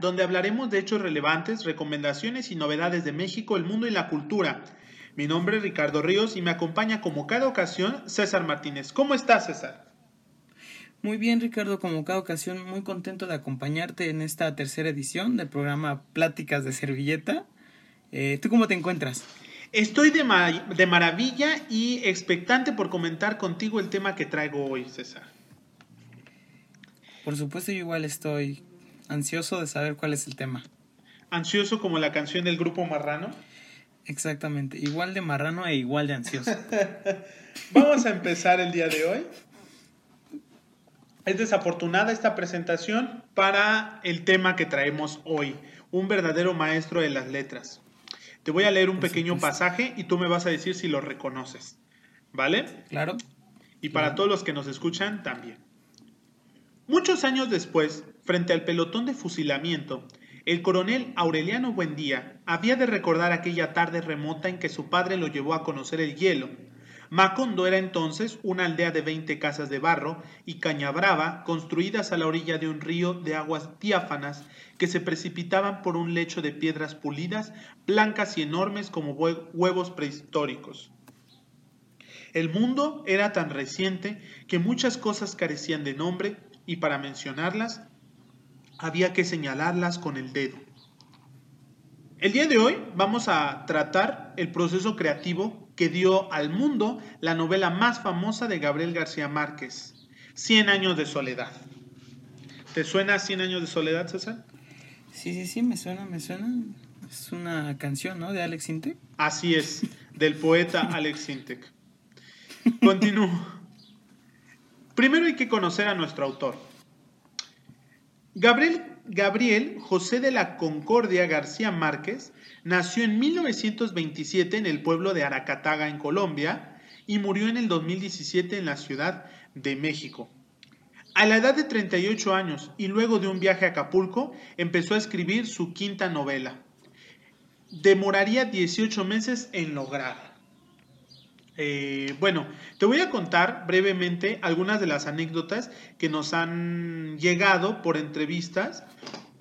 Donde hablaremos de hechos relevantes, recomendaciones y novedades de México, el mundo y la cultura. Mi nombre es Ricardo Ríos y me acompaña como cada ocasión César Martínez. ¿Cómo estás, César? Muy bien, Ricardo, como cada ocasión, muy contento de acompañarte en esta tercera edición del programa Pláticas de Servilleta. Eh, ¿Tú cómo te encuentras? Estoy de, de maravilla y expectante por comentar contigo el tema que traigo hoy, César. Por supuesto, yo igual estoy ansioso de saber cuál es el tema. ¿Ansioso como la canción del grupo Marrano? Exactamente, igual de marrano e igual de ansioso. Vamos a empezar el día de hoy. Es desafortunada esta presentación para el tema que traemos hoy, un verdadero maestro de las letras. Te voy a leer un pequeño pasaje y tú me vas a decir si lo reconoces. ¿Vale? Claro. Y para todos los que nos escuchan también. Muchos años después, frente al pelotón de fusilamiento, el coronel Aureliano Buendía había de recordar aquella tarde remota en que su padre lo llevó a conocer el hielo. Macondo era entonces una aldea de 20 casas de barro y cañabrava construidas a la orilla de un río de aguas diáfanas que se precipitaban por un lecho de piedras pulidas, blancas y enormes como huevos prehistóricos. El mundo era tan reciente que muchas cosas carecían de nombre y para mencionarlas había que señalarlas con el dedo. El día de hoy vamos a tratar el proceso creativo que dio al mundo la novela más famosa de Gabriel García Márquez, Cien años de soledad. ¿Te suena Cien años de soledad, César? Sí, sí, sí, me suena, me suena. Es una canción, ¿no? De Alex Intec. Así es, del poeta Alex Intec. Continúo. Primero hay que conocer a nuestro autor. Gabriel, Gabriel José de la Concordia García Márquez nació en 1927 en el pueblo de Aracataga, en Colombia, y murió en el 2017 en la Ciudad de México. A la edad de 38 años y luego de un viaje a Acapulco, empezó a escribir su quinta novela. Demoraría 18 meses en lograrla. Eh, bueno, te voy a contar brevemente algunas de las anécdotas que nos han llegado por entrevistas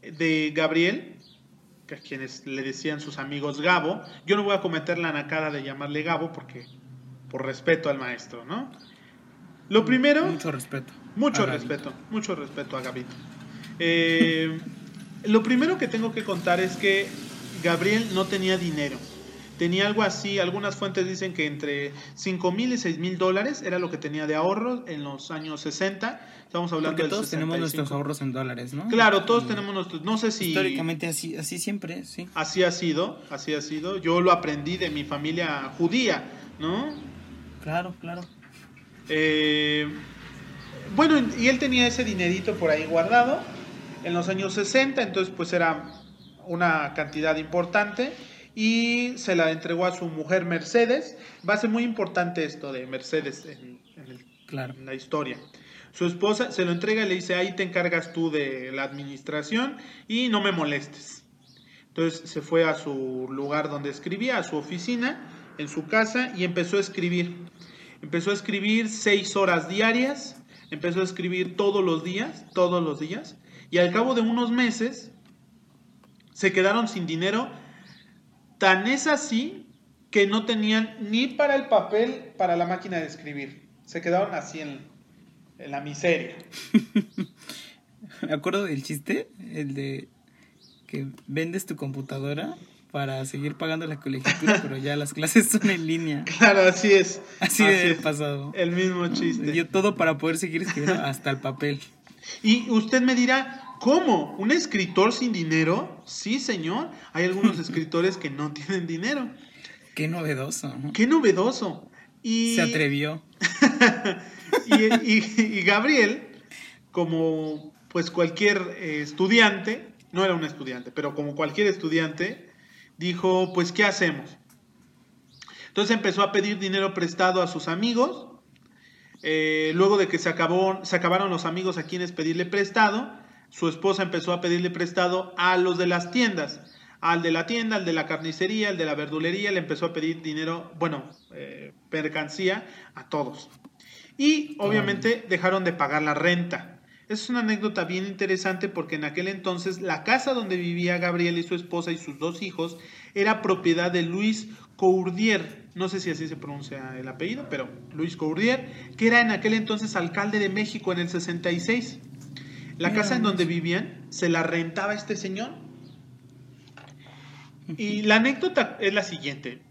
de Gabriel, que a quienes le decían sus amigos Gabo. Yo no voy a cometer la nacada de llamarle Gabo porque por respeto al maestro, ¿no? Lo primero... Mucho respeto. Mucho respeto, mucho respeto a Gabito. Eh, lo primero que tengo que contar es que Gabriel no tenía dinero tenía algo así, algunas fuentes dicen que entre 5 mil y 6 mil dólares era lo que tenía de ahorro en los años 60. Estamos hablando Porque todos tenemos nuestros ahorros en dólares, ¿no? Claro, todos tenemos nuestros, no sé si... Históricamente así, así siempre, sí. Así ha sido, así ha sido. Yo lo aprendí de mi familia judía, ¿no? Claro, claro. Eh, bueno, y él tenía ese dinerito por ahí guardado en los años 60, entonces pues era una cantidad importante y se la entregó a su mujer Mercedes. Va a ser muy importante esto de Mercedes en, la historia. Su esposa se lo entrega y le dice, ahí te encargas tú de la administración y no me molestes. Entonces se fue a su lugar donde escribía, a su oficina, en su casa, y empezó a escribir. Empezó a escribir seis horas diarias, empezó a escribir todos los días, todos los días, y al cabo de unos meses se quedaron sin dinero Tan es así que no tenían ni para el papel para la máquina de escribir. Se quedaron así en, la miseria. Me acuerdo del chiste, el de que vendes tu computadora para seguir pagando la colegiatura, pero ya las clases son en línea. Claro, así es. Así, de pasado. El mismo chiste. Yo todo para poder seguir escribiendo hasta el papel. Y usted me dirá, ¿Cómo? ¿Un escritor sin dinero? Sí, señor. Hay algunos escritores que no tienen dinero. Qué novedoso. Qué novedoso. Y... Se atrevió. y, Gabriel, como pues cualquier eh, estudiante, no era un estudiante, pero como cualquier estudiante, dijo, pues ¿qué hacemos? Entonces empezó a pedir dinero prestado a sus amigos. Eh, luego de que se, acabó, se acabaron los amigos a quienes pedirle prestado, su esposa empezó a pedirle prestado a los de las tiendas, al de la tienda, al de la carnicería, al de la verdulería, le empezó a pedir dinero, bueno, eh, mercancía a todos. Y obviamente dejaron de pagar la renta. Es una anécdota bien interesante porque en aquel entonces la casa donde vivía Gabriel y su esposa y sus dos hijos era propiedad de Luis Courdier, no sé si así se pronuncia el apellido, pero Luis Courdier, que era en aquel entonces alcalde de México en el 66. La casa en donde vivían se la rentaba este señor. Y la anécdota es la siguiente.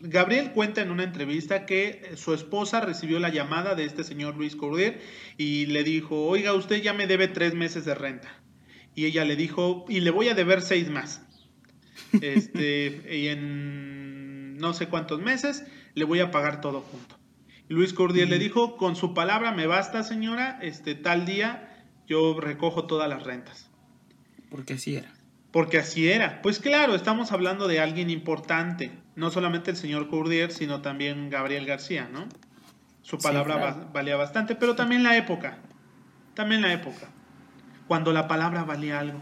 Gabriel cuenta en una entrevista que su esposa recibió la llamada de este señor Luis Cordier y le dijo, oiga, usted ya me debe tres meses de renta. Y ella le dijo, y le voy a deber seis más. Este, y en no sé cuántos meses le voy a pagar todo junto. Luis Cordier le dijo, con su palabra me basta, señora, este, tal día yo recojo todas las rentas. Porque así era. Porque así era. Pues claro, estamos hablando de alguien importante. No solamente el señor Courdier, sino también Gabriel García, ¿no? Su palabra valía bastante, pero también la época. También la época. Cuando la palabra valía algo.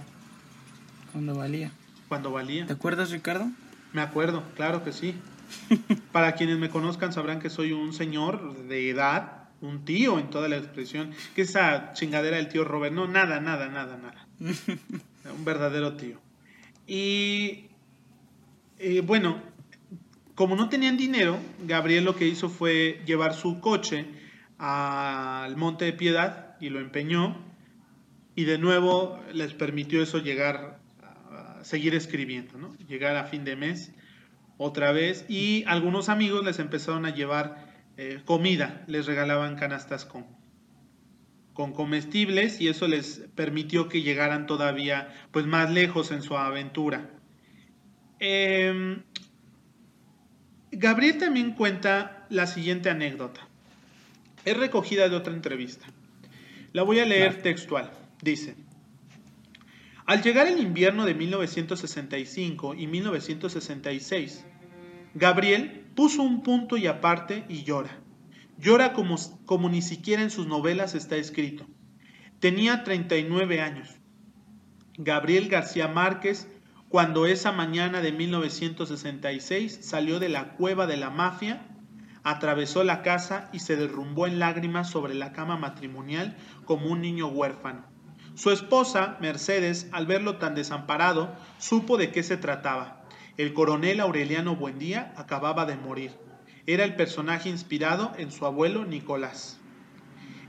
Cuando valía. Cuando valía. ¿Te acuerdas, Ricardo? Me acuerdo, claro que sí. Para quienes me conozcan sabrán que soy un señor de edad, un tío en toda la expresión. Que esa chingadera del tío Robert, no, nada, nada, nada, nada. un verdadero tío. Y eh, bueno, como no tenían dinero, Gabriel lo que hizo fue llevar su coche al Monte de Piedad y lo empeñó. Y de nuevo les permitió eso llegar a seguir escribiendo, ¿no? Llegar a fin de mes otra vez. Y algunos amigos les empezaron a llevar eh, comida, les regalaban canastas con, con comestibles y eso les permitió que llegaran todavía pues más lejos en su aventura. Em, Gabriel también cuenta la siguiente anécdota. Es recogida de otra entrevista. La voy a leer textual. Dice, al llegar el invierno de 1965 y 1966, Gabriel puso un punto y aparte y llora. Llora como, como ni siquiera en sus novelas está escrito. Tenía 39 años. Gabriel García Márquez, cuando esa mañana de 1966 salió de la cueva de la mafia, atravesó la casa y se derrumbó en lágrimas sobre la cama matrimonial como un niño huérfano. Su esposa, Mercedes, al verlo tan desamparado, supo de qué se trataba. El coronel Aureliano Buendía acababa de morir era el personaje inspirado en su abuelo Nicolás.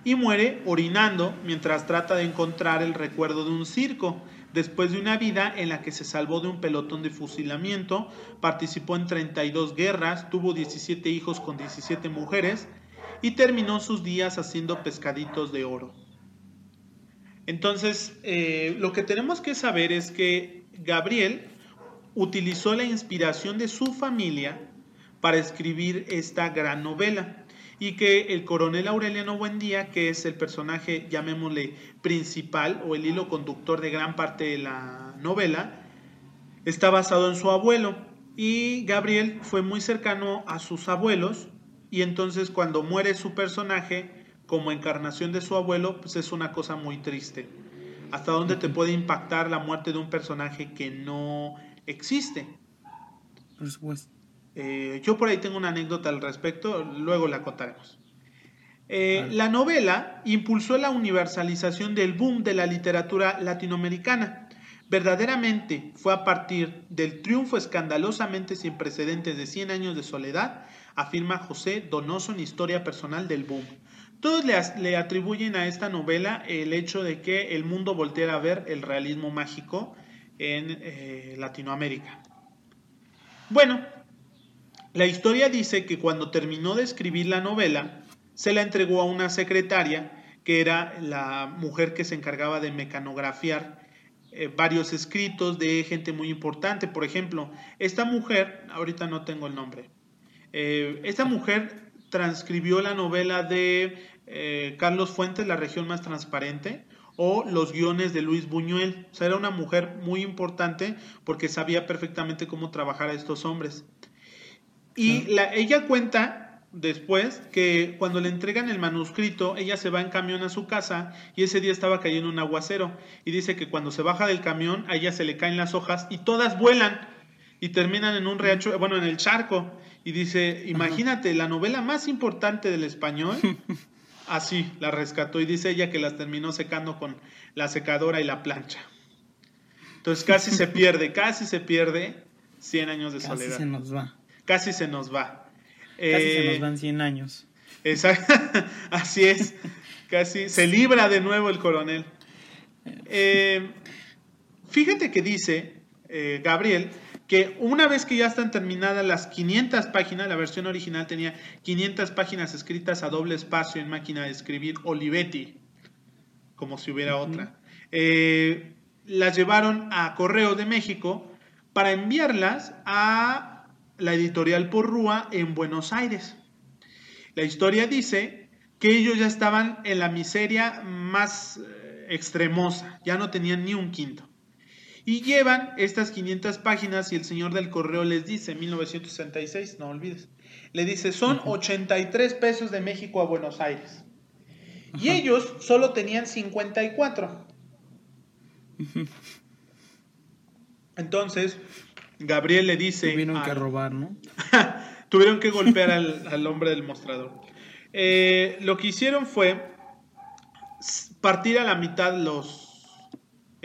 Y muere orinando mientras trata de encontrar el recuerdo de un circo, después de una vida en la que se salvó de un pelotón de fusilamiento, participó en 32 guerras, tuvo 17 hijos con 17 mujeres y terminó sus días haciendo pescaditos de oro. Entonces, eh, lo que tenemos que saber es que Gabriel utilizó la inspiración de su familia para escribir esta gran novela. Y que el coronel Aureliano Buendía, que es el personaje, llamémosle, principal o el hilo conductor de gran parte de la novela, está basado en su abuelo. Y Gabriel fue muy cercano a sus abuelos. Y entonces cuando muere su personaje como encarnación de su abuelo, pues es una cosa muy triste. ¿Hasta dónde te puede impactar la muerte de un personaje que no existe? Por supuesto. Eh, yo por ahí tengo una anécdota al respecto, luego la contaremos. Eh, la novela impulsó la universalización del boom de la literatura latinoamericana. Verdaderamente fue a partir del triunfo escandalosamente sin precedentes de 100 años de soledad, afirma José Donoso en Historia Personal del Boom. Todos le, atribuyen a esta novela el hecho de que el mundo volteara a ver el realismo mágico en eh, Latinoamérica. Bueno, la historia dice que cuando terminó de escribir la novela, se la entregó a una secretaria, que era la mujer que se encargaba de mecanografiar eh, varios escritos de gente muy importante. Por ejemplo, esta mujer, ahorita no tengo el nombre, eh, esta mujer transcribió la novela de Carlos Fuentes, La región más transparente, o los guiones de Luis Buñuel. O sea, era una mujer muy importante porque sabía perfectamente cómo trabajar a estos hombres. Y la, ella cuenta después que cuando le entregan el manuscrito, ella se va en camión a su casa y ese día estaba cayendo un aguacero. Y dice que cuando se baja del camión, a ella se le caen las hojas y todas vuelan y terminan en un riacho, bueno, en el charco. Y dice, imagínate, la novela más importante del español así, la rescató y dice ella que las terminó secando con la secadora y la plancha. Entonces casi se pierde, casi se pierde 100 años de soledad. Casi se nos va. Casi se nos va. Casi se Eh, nos van 100 años. Exacto, así es. Casi se libra de nuevo el coronel. Eh, fíjate que dice eh, Gabriel que una vez que ya están terminadas las 500 páginas, la versión original tenía 500 páginas escritas a doble espacio en máquina de escribir Olivetti, como si hubiera otra. Eh, las llevaron a Correo de México para enviarlas a la editorial Porrúa en Buenos Aires. La historia dice que ellos ya estaban en la miseria más eh, extremosa, ya no tenían ni un quinto. Y llevan estas 500 páginas y el señor del correo les dice, 1966, no olvides, le dice, son 83 pesos de México a Buenos Aires. Y Ajá. ellos solo tenían 54. Entonces, Gabriel le dice... Tuvieron que robar, ¿no? Tuvieron que golpear al, al hombre del mostrador. Eh, lo que hicieron fue partir a la mitad los,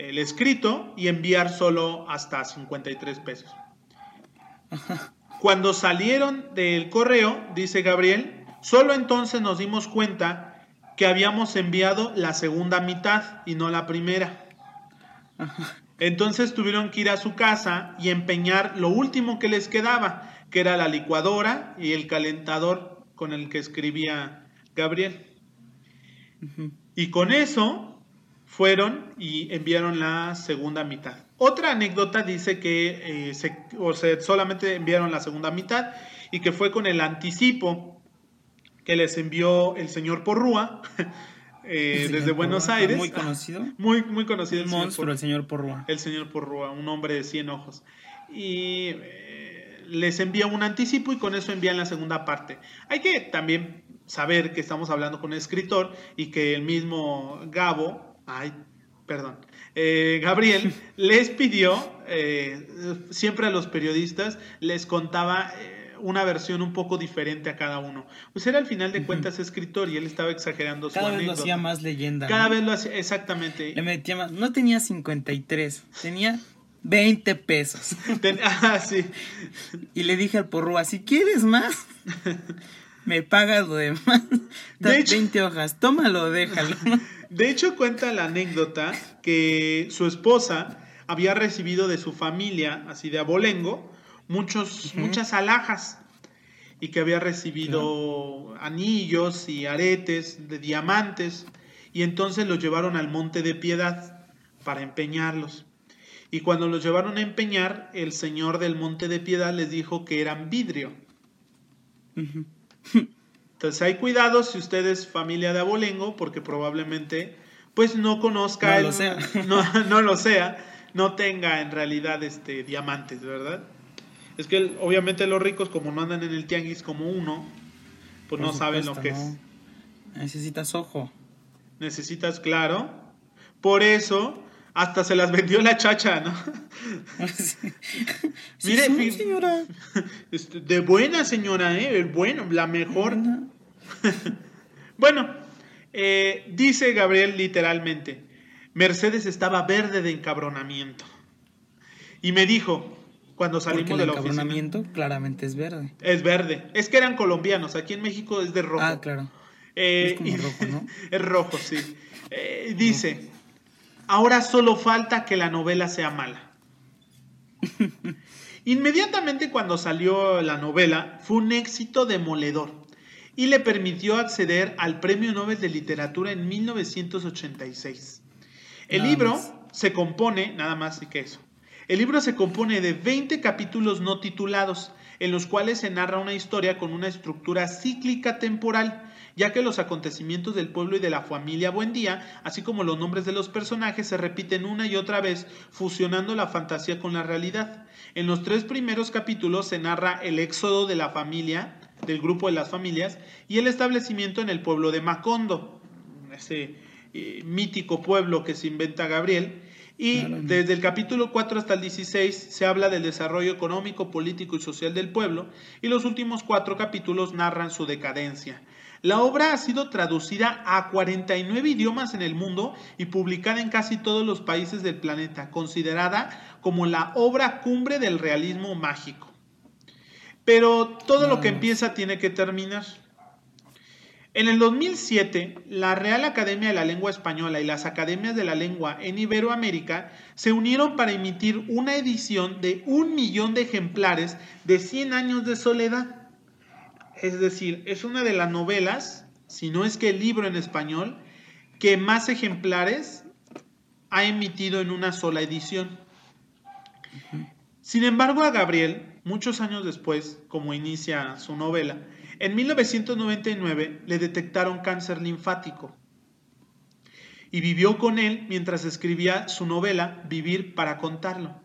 el escrito y enviar solo hasta 53 pesos. Cuando salieron del correo, dice Gabriel, solo entonces nos dimos cuenta que habíamos enviado la segunda mitad y no la primera. Entonces tuvieron que ir a su casa y empeñar lo último que les quedaba, que era la licuadora y el calentador con el que escribía Gabriel. Y con eso fueron y enviaron la segunda mitad. Otra anécdota dice que eh, se- o sea, solamente enviaron la segunda mitad y que fue con el anticipo que les envió el señor Porrúa eh, señor desde Buenos Aires. Muy conocido. Muy, muy conocido. Un el señor monstruo, el señor Porrúa. el señor Porrúa, un hombre de 100 ojos. Y eh, les envía un anticipo y con eso envían la segunda parte. Hay que también saber que estamos hablando con un escritor y que el mismo Gabo, ay, perdón, eh, Gabriel les pidió, eh, siempre a los periodistas, les contaba... eh, una versión un poco diferente a cada uno. Pues era al final de cuentas escritor y él estaba exagerando su Cada vez lo hacía más leyenda. Cada ¿no? vez lo hacía, exactamente. Le metía más. No tenía 53, tenía 20 pesos. Ten- ah, sí. Y le dije al Porrúa, si quieres más, me pagas lo demás. De hecho- 20 hojas, tómalo, déjalo. De hecho, cuenta la anécdota que su esposa había recibido de su familia, así de abolengo, muchos, muchas alhajas y que había recibido anillos y aretes de diamantes y entonces los llevaron al Monte de Piedad para empeñarlos. Y cuando los llevaron a empeñar, el señor del Monte de Piedad les dijo que eran vidrio. Ujú. Entonces hay cuidado si usted es familia de abolengo, porque probablemente pues no conozca, No el- lo sea. no, no lo sea, no tenga en realidad este diamantes, ¿verdad? Es que obviamente los ricos como no andan en el tianguis como uno, pues Por no saben lo que es. Necesitas ojo. Necesitas claro. Por eso hasta se las vendió la chacha, ¿no? Sí. Mire, Sí, señora. Este, de buena señora, ¿eh? Bueno, la mejor. Buena. Bueno, eh, dice Gabriel literalmente, Mercedes estaba verde de encabronamiento. Y me dijo, cuando Porque salimos el de la oficina, encabronamiento claramente es verde. es verde. Es que eran colombianos, aquí en México es de rojo. Ah, claro. Eh, Es como y- rojo, ¿no? es rojo, sí. Eh, dice, ahora solo falta que la novela sea mala. Inmediatamente cuando salió la novela, fue un éxito demoledor y le permitió acceder al Premio Nobel de Literatura en 1986. El Nada libro más. se compone, nada más y que eso. El libro se compone de 20 capítulos no titulados, en los cuales se narra una historia con una estructura cíclica temporal, ya que los acontecimientos del pueblo y de la familia Buendía, así como los nombres de los personajes, se repiten una y otra vez, fusionando la fantasía con la realidad. En los tres primeros capítulos se narra el éxodo de la familia, del grupo de las familias, y el establecimiento en el pueblo de Macondo, ese eh, mítico pueblo que se inventa Gabriel. Y desde el capítulo 4 hasta el 16 se habla del desarrollo económico, político y social del pueblo, y los últimos cuatro capítulos narran su decadencia. La obra ha sido traducida a 49 idiomas en el mundo y publicada en casi todos los países del planeta, considerada como la obra cumbre del realismo mágico. Pero todo lo que empieza tiene que terminar. En el 2007, la Real Academia de la Lengua Española y las Academias de la Lengua en Iberoamérica se unieron para emitir una edición de un millón de ejemplares de 100 años de soledad. Es decir, es una de las novelas, si no es que el libro en español, que más ejemplares ha emitido en una sola edición. Sin embargo, a Gabriel, muchos años después, como inicia su novela, en 1999 le detectaron cáncer linfático y vivió con él mientras escribía su novela Vivir para contarlo.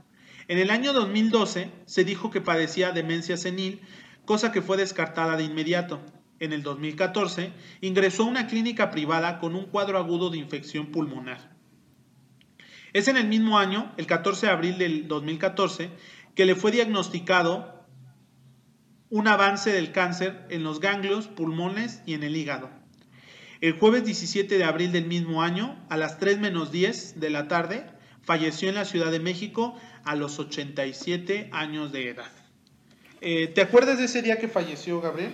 En el año 2012 se dijo que padecía demencia senil, cosa que fue descartada de inmediato. En el 2014 ingresó a una clínica privada con un cuadro agudo de infección pulmonar. Es en el mismo año, el 14 de abril del 2014, que le fue diagnosticado un avance del cáncer en los ganglios, pulmones y en el hígado. El jueves 17 de abril del mismo año, a las 3 menos 10 de la tarde, falleció en la Ciudad de México a los 87 años de edad. Eh, ¿Te acuerdas de ese día que falleció Gabriel?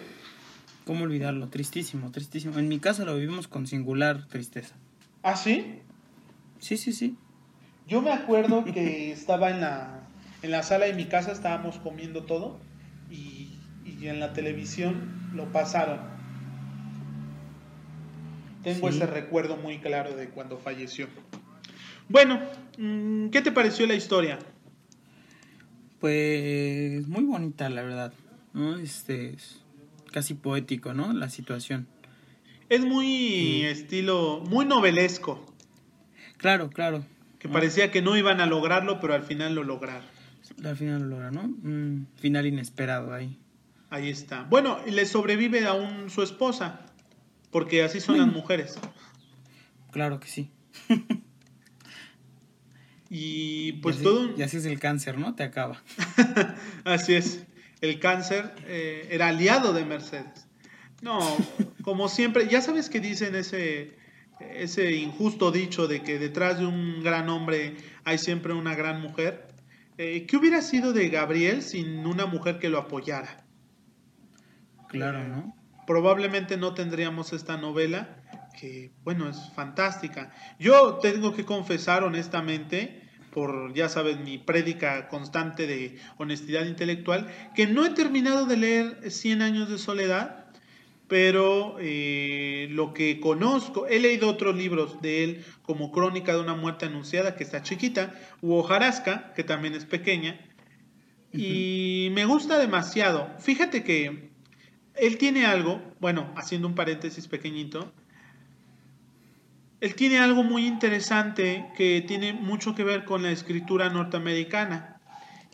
¿Cómo olvidarlo? Tristísimo, tristísimo. En mi casa lo vivimos con singular tristeza. ¿Ah, sí? Sí, sí, sí. Yo me acuerdo que estaba en la, en la sala de mi casa, estábamos comiendo todo y y en la televisión lo pasaron. Tengo ese recuerdo muy claro de cuando falleció. Bueno, mm, ¿qué te pareció la historia? Pues muy bonita, la verdad. ¿no? Este es casi poético, ¿no? La situación. Es muy estilo, muy novelesco. Claro, claro. Que parecía que no iban a lograrlo, pero al final lo lograron. Al final lo lograron, ¿no? Un final inesperado ahí. Ahí está. Bueno, le sobrevive aún su esposa, porque así son las mujeres. Claro que sí. y pues y todo... Y así es el cáncer, ¿no? Te acaba. así es. El cáncer eh, era aliado de Mercedes. No, como siempre, ya sabes que dicen ese, ese injusto dicho de que detrás de un gran hombre hay siempre una gran mujer. Eh, ¿Qué hubiera sido de Gabriel sin una mujer que lo apoyara? Claro, ¿no? Probablemente no tendríamos esta novela, que bueno, es fantástica. Yo tengo que confesar honestamente, por ya sabes, mi prédica constante de honestidad intelectual, que no he terminado de leer Cien años de soledad, pero eh, lo que conozco, he leído otros libros de él, como Crónica de una muerte anunciada, que está chiquita, u Hojarasca, que también es pequeña, y me gusta demasiado. Fíjate que él tiene algo, bueno, haciendo un paréntesis pequeñito, él tiene algo muy interesante que tiene mucho que ver con la escritura norteamericana,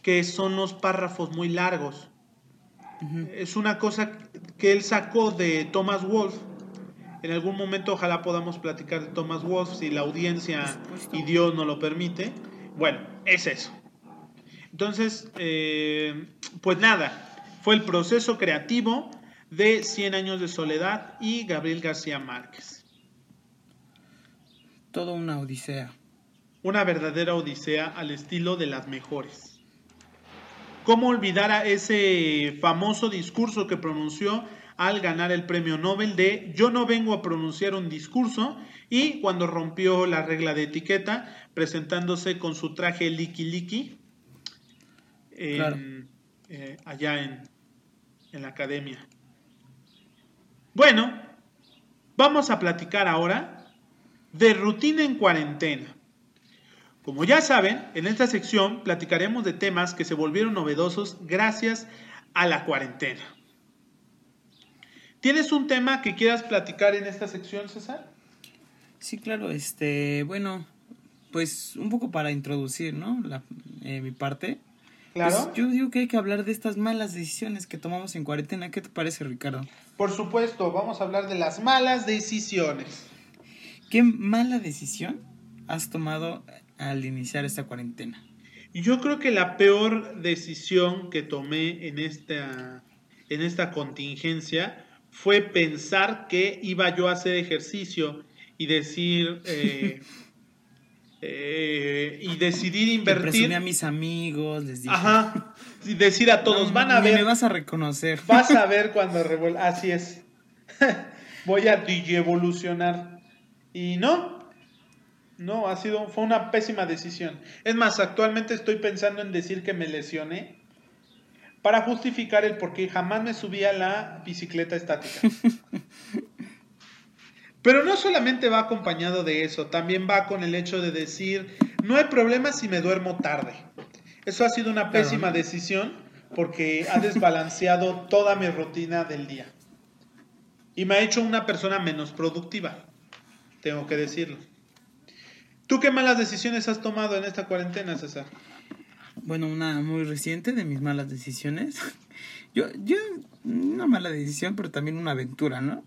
que son los párrafos muy largos. Es una cosa que él sacó de Thomas Wolfe. En algún momento ojalá podamos platicar de Thomas Wolfe si la audiencia y Dios nos lo permite. Bueno, es eso. Entonces, eh, pues nada, fue el proceso creativo de Cien años de soledad y Gabriel García Márquez. Todo una odisea. Una verdadera odisea al estilo de las mejores. ¿Cómo olvidar a ese famoso discurso que pronunció al ganar el premio Nobel de Yo no vengo a pronunciar un discurso y cuando rompió la regla de etiqueta presentándose con su traje Liki Liki eh, allá en, en la academia? Bueno, vamos a platicar ahora de rutina en cuarentena. Como ya saben, en esta sección platicaremos de temas que se volvieron novedosos gracias a la cuarentena. ¿Tienes un tema que quieras platicar en esta sección, César? Sí, claro, este, bueno, pues un poco para introducir, ¿no? La, eh, mi parte. Claro. Pues yo digo que hay que hablar de estas malas decisiones que tomamos en cuarentena. ¿Qué te parece, Ricardo? Por supuesto, vamos a hablar de las malas decisiones. ¿Qué mala decisión has tomado al iniciar esta cuarentena? Yo creo que la peor decisión que tomé en esta, en esta contingencia fue pensar que iba yo a hacer ejercicio y decir... Eh, eh, y decidir invertir. a mis amigos, les dije. Ajá. Y decir a todos, van a ver. Me vas a reconocer. Vas a ver cuando revuelva. Así es. Voy a evolucionar. Y no. No, ha sido, fue una pésima decisión. Es más, actualmente estoy pensando en decir que me lesioné para justificar el por qué jamás me subí a la bicicleta estática. Pero no solamente va acompañado de eso, también va con el hecho de decir, no hay problema si me duermo tarde. Eso ha sido una pésima decisión porque ha desbalanceado toda mi rutina del día. Y me ha hecho una persona menos productiva, tengo que decirlo. ¿Tú qué malas decisiones has tomado en esta cuarentena, César? Bueno, una muy reciente de mis malas decisiones. Yo, yo, una mala decisión, pero también una aventura, ¿no?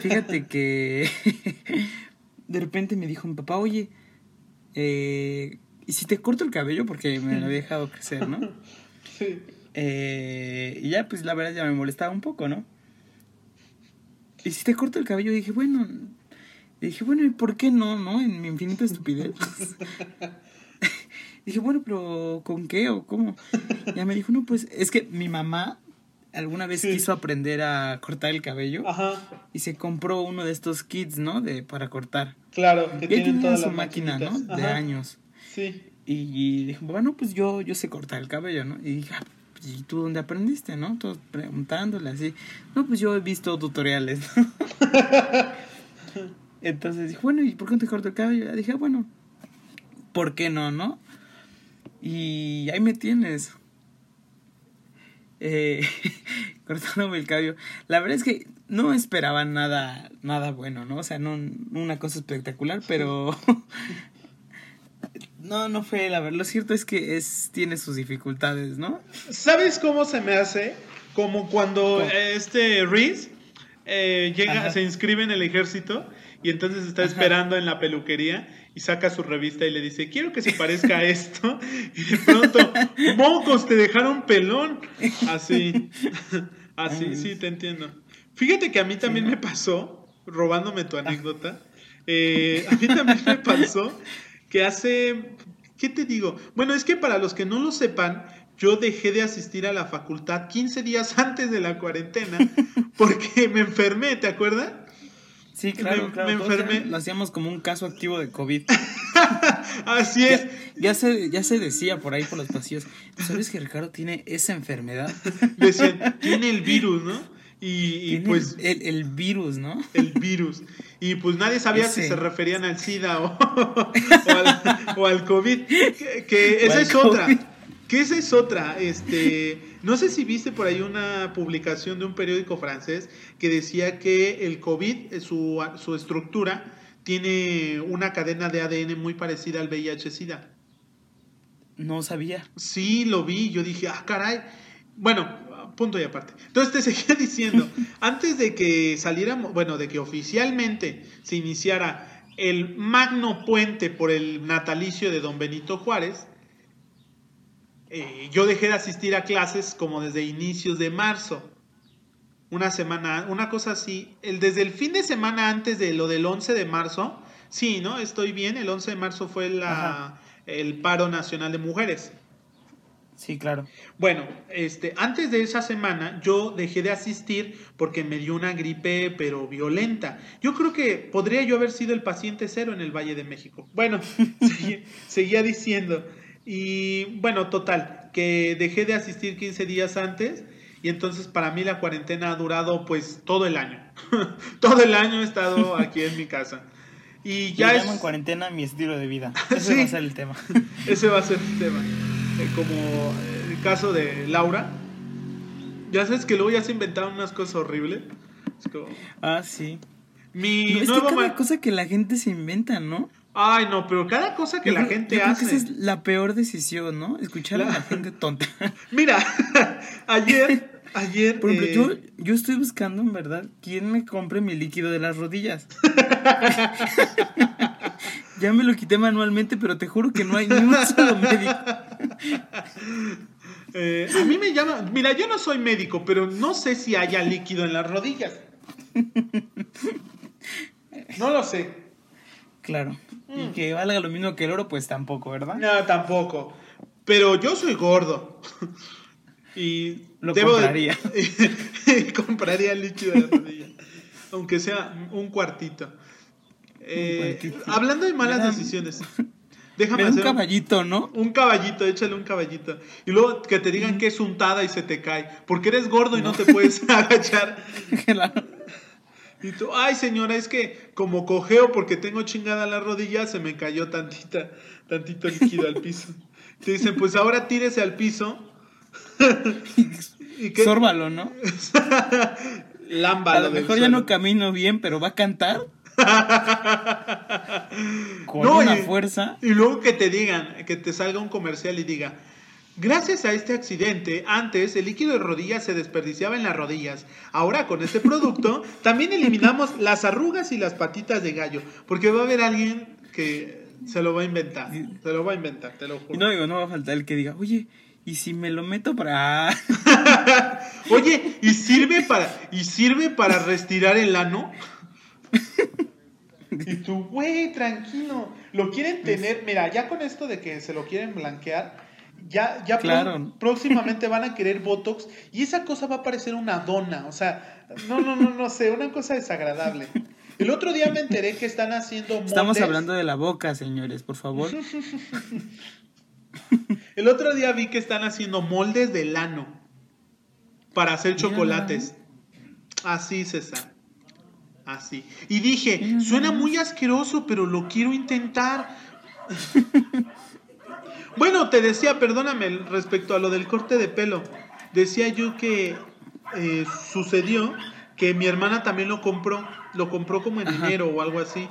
Fíjate que de repente me dijo mi papá, oye, eh, ¿y si te corto el cabello? Porque me lo había dejado crecer, ¿no? Sí. Eh, y ya, pues la verdad ya me molestaba un poco, ¿no? Y si te corto el cabello, dije, bueno, dije, bueno, ¿y por qué no, no? En mi infinita estupidez. dije, bueno, pero ¿con qué o cómo? Ya me dijo, no, pues es que mi mamá alguna vez quiso aprender a cortar el cabello Ajá. y se compró uno de estos kits, ¿no? De para cortar. Claro, que tienen toda su máquina, ¿no? De años. Sí. Y, dijo, bueno, pues yo, yo sé cortar el cabello, ¿no? Y dije, ah, pues, ¿y tú dónde aprendiste, no? Todos preguntándole así. No, pues yo he visto tutoriales, Entonces dije, bueno, ¿y por qué no te corto el cabello? Y dije, bueno, ¿por qué no, no? Y ahí me tienes eh, cortándome el cabello. La verdad es que no esperaba nada, nada bueno, ¿no? O sea, no una cosa espectacular, pero no, no fue la verdad. Lo cierto es que es tiene sus dificultades, ¿no? ¿Sabes cómo se me hace? Como cuando este Reese eh, llega, se inscribe en el ejército y entonces está esperando en la peluquería y saca su revista y le dice, quiero que se parezca a esto. Y de pronto, mocos, te dejaron pelón. Así, así, sí, te entiendo. Fíjate que a mí también me pasó, robándome tu anécdota, eh, a mí también me pasó que hace, ¿qué te digo? Bueno, es que para los que no lo sepan, yo dejé de asistir a la facultad 15 días antes de la cuarentena porque me enfermé, ¿te acuerdas? Sí, claro, me, claro. Me enfermé. Lo hacíamos como un caso activo de COVID. Así es. Ya, se, ya se decía por ahí por los pasillos. ¿Sabes que Ricardo tiene esa enfermedad? Decían, tiene el virus, ¿no? Y, pues. El, virus, ¿no? El virus. Y pues nadie sabía si se referían al SIDA o, o, al, COVID. Que, esa es otra. Que esa es otra. Este. No sé si viste por ahí una publicación de un periódico francés que decía que el COVID, eh, su, su estructura, tiene una cadena de ADN muy parecida al VIH-Sida. No sabía. Sí, lo vi. Yo dije, ah, caray. Bueno, punto y aparte. Entonces te seguía diciendo, antes de que saliéramos, bueno, de que oficialmente se iniciara el magno puente por el natalicio de don Benito Juárez, eh, yo dejé de asistir a clases como desde inicios de marzo. Una semana, una cosa así. El, desde el fin de semana antes de lo del 11 de marzo, sí, ¿no? Estoy bien. El 11 de marzo fue la, el paro nacional de mujeres. Sí, claro. Bueno, este, antes de esa semana yo dejé de asistir porque me dio una gripe, pero violenta. Yo creo que podría yo haber sido el paciente cero en el Valle de México. Bueno, seguía diciendo. Y bueno, total, que dejé de asistir 15 días antes y entonces para mí la cuarentena ha durado pues todo el año. todo el año he estado aquí en mi casa. Y ya llamo en cuarentena mi estilo de vida. Ese va a ser el tema. Ese va a ser el tema. Eh, como el caso de Laura. Ya sabes que luego ya se inventaron unas cosas horribles. Ah, sí. Mi es que cada cosa que la gente se inventa, ¿no? Ay, no, pero cada cosa que la gente hace. esa es la peor decisión, ¿no? Escuchar a la gente tonta. Mira, ayer, ayer. Por ejemplo, eh, yo, estoy buscando, en verdad, quién me compre mi líquido de las rodillas. ya me lo quité manualmente, pero te juro que no hay ni un solo médico. Eh, a mí me llama. Mira, yo no soy médico, pero no sé si haya líquido en las rodillas. No lo sé. Claro. Y que valga lo mismo que el oro, pues tampoco, ¿verdad? No, tampoco. Pero yo soy gordo. Y Lo debo de- compraría. compraría líquido de la rodilla. Aunque sea un cuartito. Eh, cuartito. hablando de malas decisiones. Déjame un hacer un- caballito, ¿no? Un caballito, échale un caballito. Y luego que te digan que es untada y se te cae. Porque eres gordo y no, te puedes agachar. Claro. Y tú, ay señora, es que como cojeo porque tengo chingada la rodilla, se me cayó tantita, tantito líquido al piso. Te dicen, pues ahora tírese al piso. y Sórbalo, ¿no? A lámbalo lo del mejor ya no camino bien, pero va a cantar. Con No, una y- fuerza. Y luego que te digan, que te salga un comercial y diga, gracias a este accidente, antes el líquido de rodillas se desperdiciaba en las rodillas. Ahora con este producto también eliminamos las arrugas y las patitas de gallo. Porque va a haber alguien que se lo va a inventar. Se lo va a inventar, te lo Y juro. no digo, no va a faltar el que diga, oye, ¿y si me lo meto para...? Oye, ¿y sirve para, y sirve para restirar el ano? Y tú, güey, tranquilo. Lo quieren tener, mira, ya con esto de que se lo quieren blanquear, ya, ya Claro. próximamente van a querer Botox y esa cosa va a parecer una dona. O sea, no, no, no, no sé, una cosa desagradable. El otro día me enteré que están haciendo Estamos moldes. hablando de la boca, señores, por favor. El otro día vi que están haciendo moldes de lano para hacer chocolates. Así, César. Así. Y dije, suena muy asqueroso, pero lo quiero intentar. bueno, te decía, perdóname, respecto a lo del corte de pelo. Decía yo que eh, sucedió que mi hermana también lo compró. Lo compró como en Ajá. enero o algo así.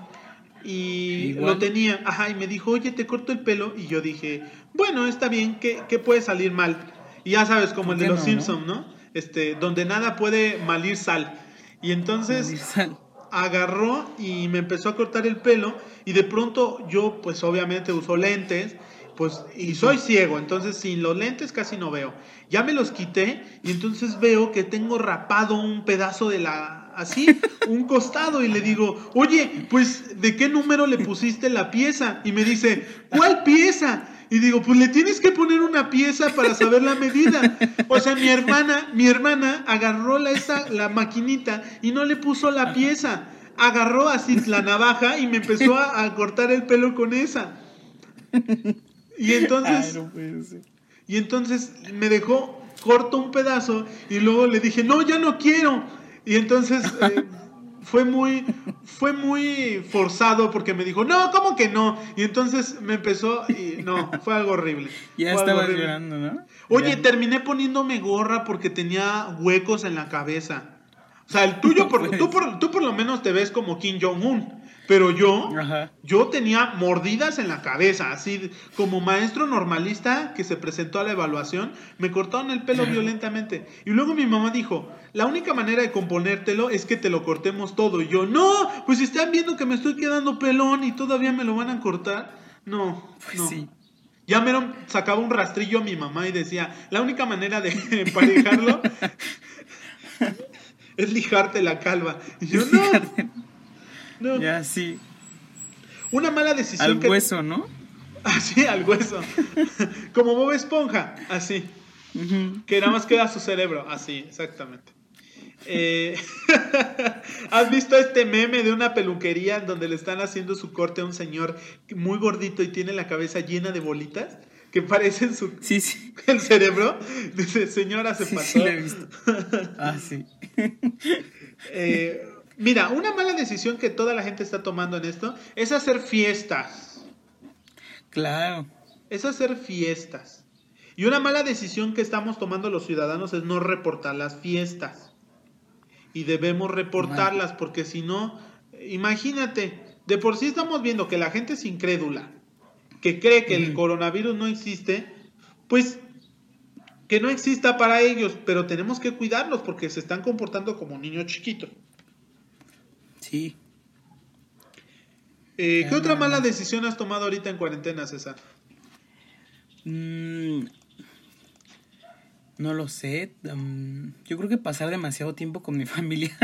Y Igual. lo tenía, ajá, y me dijo, oye, te corto el pelo. Y yo dije, bueno, está bien, ¿qué, qué puede salir mal? Y ya sabes, como el ¿Por de los no, Simpson, ¿no? Este, donde nada puede malir sal. Y entonces Sal. agarró y me empezó a cortar el pelo. Y de pronto yo, pues obviamente uso lentes. Pues, y soy ciego, entonces sin los lentes casi no veo. Ya me los quité y entonces veo que tengo rapado un pedazo de la, así, un costado y le digo, oye, pues, ¿de qué número le pusiste la pieza? Y me dice, ¿cuál pieza? Y digo, pues le tienes que poner una pieza para saber la medida. O sea, mi hermana, mi hermana agarró la, esa, la maquinita y no le puso la pieza. Agarró así la navaja y me empezó a, a cortar el pelo con esa. Y entonces, Ay, no puede ser. y entonces me dejó corto un pedazo y luego le dije, no, ya no quiero. Y entonces eh, fue muy, fue muy forzado porque me dijo, no, ¿cómo que no? Y entonces me empezó y no, fue algo horrible. Ya Fue algo estabas horrible. llorando, ¿no? Oye, Ya. terminé poniéndome gorra porque tenía huecos en la cabeza. O sea, el tuyo, por, puede tú, por, tú por lo menos te ves como Kim Jong-un. Pero yo, Ajá. yo tenía mordidas en la cabeza, así como maestro normalista que se presentó a la evaluación, me cortaron el pelo violentamente. Y luego mi mamá dijo, la única manera de componértelo es que te lo cortemos todo. Y yo, no, pues están viendo que me estoy quedando pelón y todavía me lo van a cortar. No, Pues no. sí. Ya me sacaba un rastrillo a mi mamá y decía, la única manera de emparejarlo es lijarte la calva. Y yo, no, no. Ya sí. Una mala decisión Al que... hueso, ¿no? Así, al hueso. Como Bob Esponja, así. Que nada más queda su cerebro, así, exactamente. Eh, ¿Has visto este meme de una peluquería en donde le están haciendo su corte a un señor muy gordito y tiene la cabeza llena de bolitas que parecen su Sí, sí. el cerebro? Dice, señora, se Sí, pasó. sí, he visto. Ah, sí. Eh, mira, una mala decisión que toda la gente está tomando en esto es hacer fiestas. Claro. es hacer fiestas. Y una mala decisión que estamos tomando los ciudadanos es no reportar las fiestas. Y debemos reportarlas porque si no, imagínate, de por sí estamos viendo que la gente es incrédula, que cree que el coronavirus no existe, pues que no exista para ellos, pero tenemos que cuidarlos porque se están comportando como niños chiquitos. Sí. Eh, ¿Qué otra mala decisión has tomado ahorita en cuarentena, César? Mm, No lo sé. mm, yo creo que pasar demasiado tiempo con mi familia.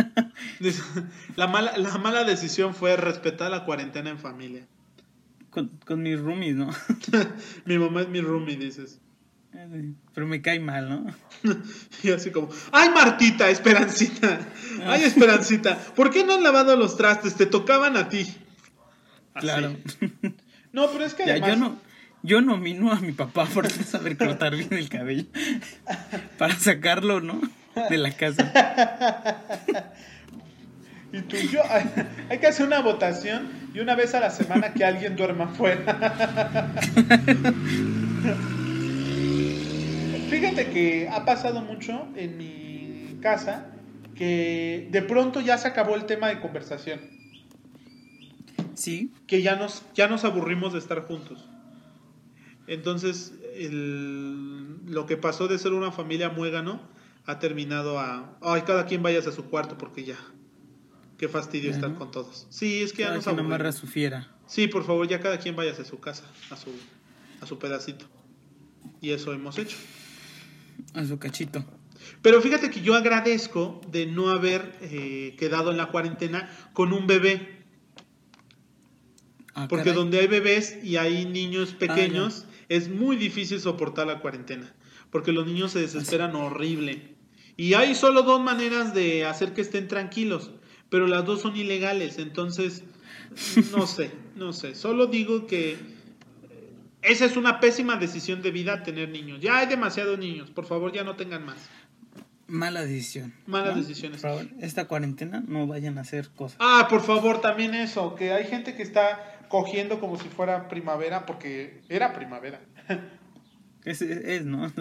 La mala, la mala decisión fue respetar la cuarentena en familia. con, con mis roomies, ¿no? Mi mamá es mi roomie, dices. Pero me cae mal, ¿no? Y así como, ¡ay, Martita, Esperancita! ¡Ay, Esperancita! ¿Por qué no han lavado los trastes? Te tocaban a ti. Así. Claro. No, pero es que Ya, además... yo no, yo nomino a mi papá por saber cortar bien el cabello. Para sacarlo, ¿no? De la casa. Y tú, yo, hay, hay que hacer una votación y una vez a la semana que alguien duerma fuera. Fíjate que ha pasado mucho en mi casa que de pronto ya se acabó el tema de conversación. Sí, que ya nos, ya nos aburrimos de estar juntos. Entonces, el- lo que pasó de ser una familia muégano ha terminado a, ay, cada quien vaya a su cuarto porque ya. Qué fastidio estar con todos. Sí, es que ya nos aburrimos. su fiera. Sí, por favor, ya cada quien vaya a su casa, a su, a su pedacito. Y eso hemos hecho. A su cachito. Pero fíjate que yo agradezco de no haber eh, quedado en la cuarentena con un bebé. Ah, Porque caray. donde hay bebés y hay niños pequeños, es muy difícil soportar la cuarentena. Porque los niños se desesperan horrible. Y hay solo dos maneras de hacer que estén tranquilos. Pero las dos son ilegales. Entonces, no sé, no sé. Solo digo que esa es una pésima decisión de vida tener niños. Ya hay demasiados niños. Por favor, ya no tengan más. Mala decisión. Malas decisiones. Por favor, esta cuarentena no vayan a hacer cosas. Ah, por favor, también eso. Que hay gente que está cogiendo como si fuera primavera porque era primavera. Es, es, es, ¿no?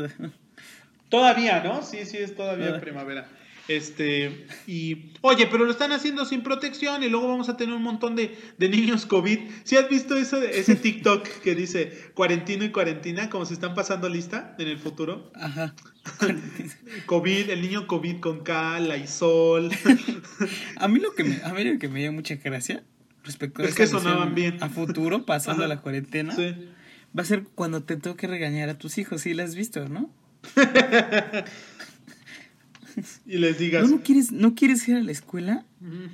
Todavía, ¿no? Sí, sí, es todavía primavera. Este, y, oye, pero lo están haciendo sin protección y luego vamos a tener un montón de, de niños COVID. ¿Sí has visto eso, ese TikTok que dice cuarentino y cuarentena, como si están pasando lista en el futuro? Ajá. COVID, el niño COVID con K, Lysol. A mí lo que me, a mí lo que me dio mucha gracia respecto a Es que sonaban bien. a futuro pasando Ajá. la cuarentena Sí. va a ser cuando te toque regañar a tus hijos, sí la has visto, ¿no? Y les digas, ¿No, no quieres no quieres ir a la escuela?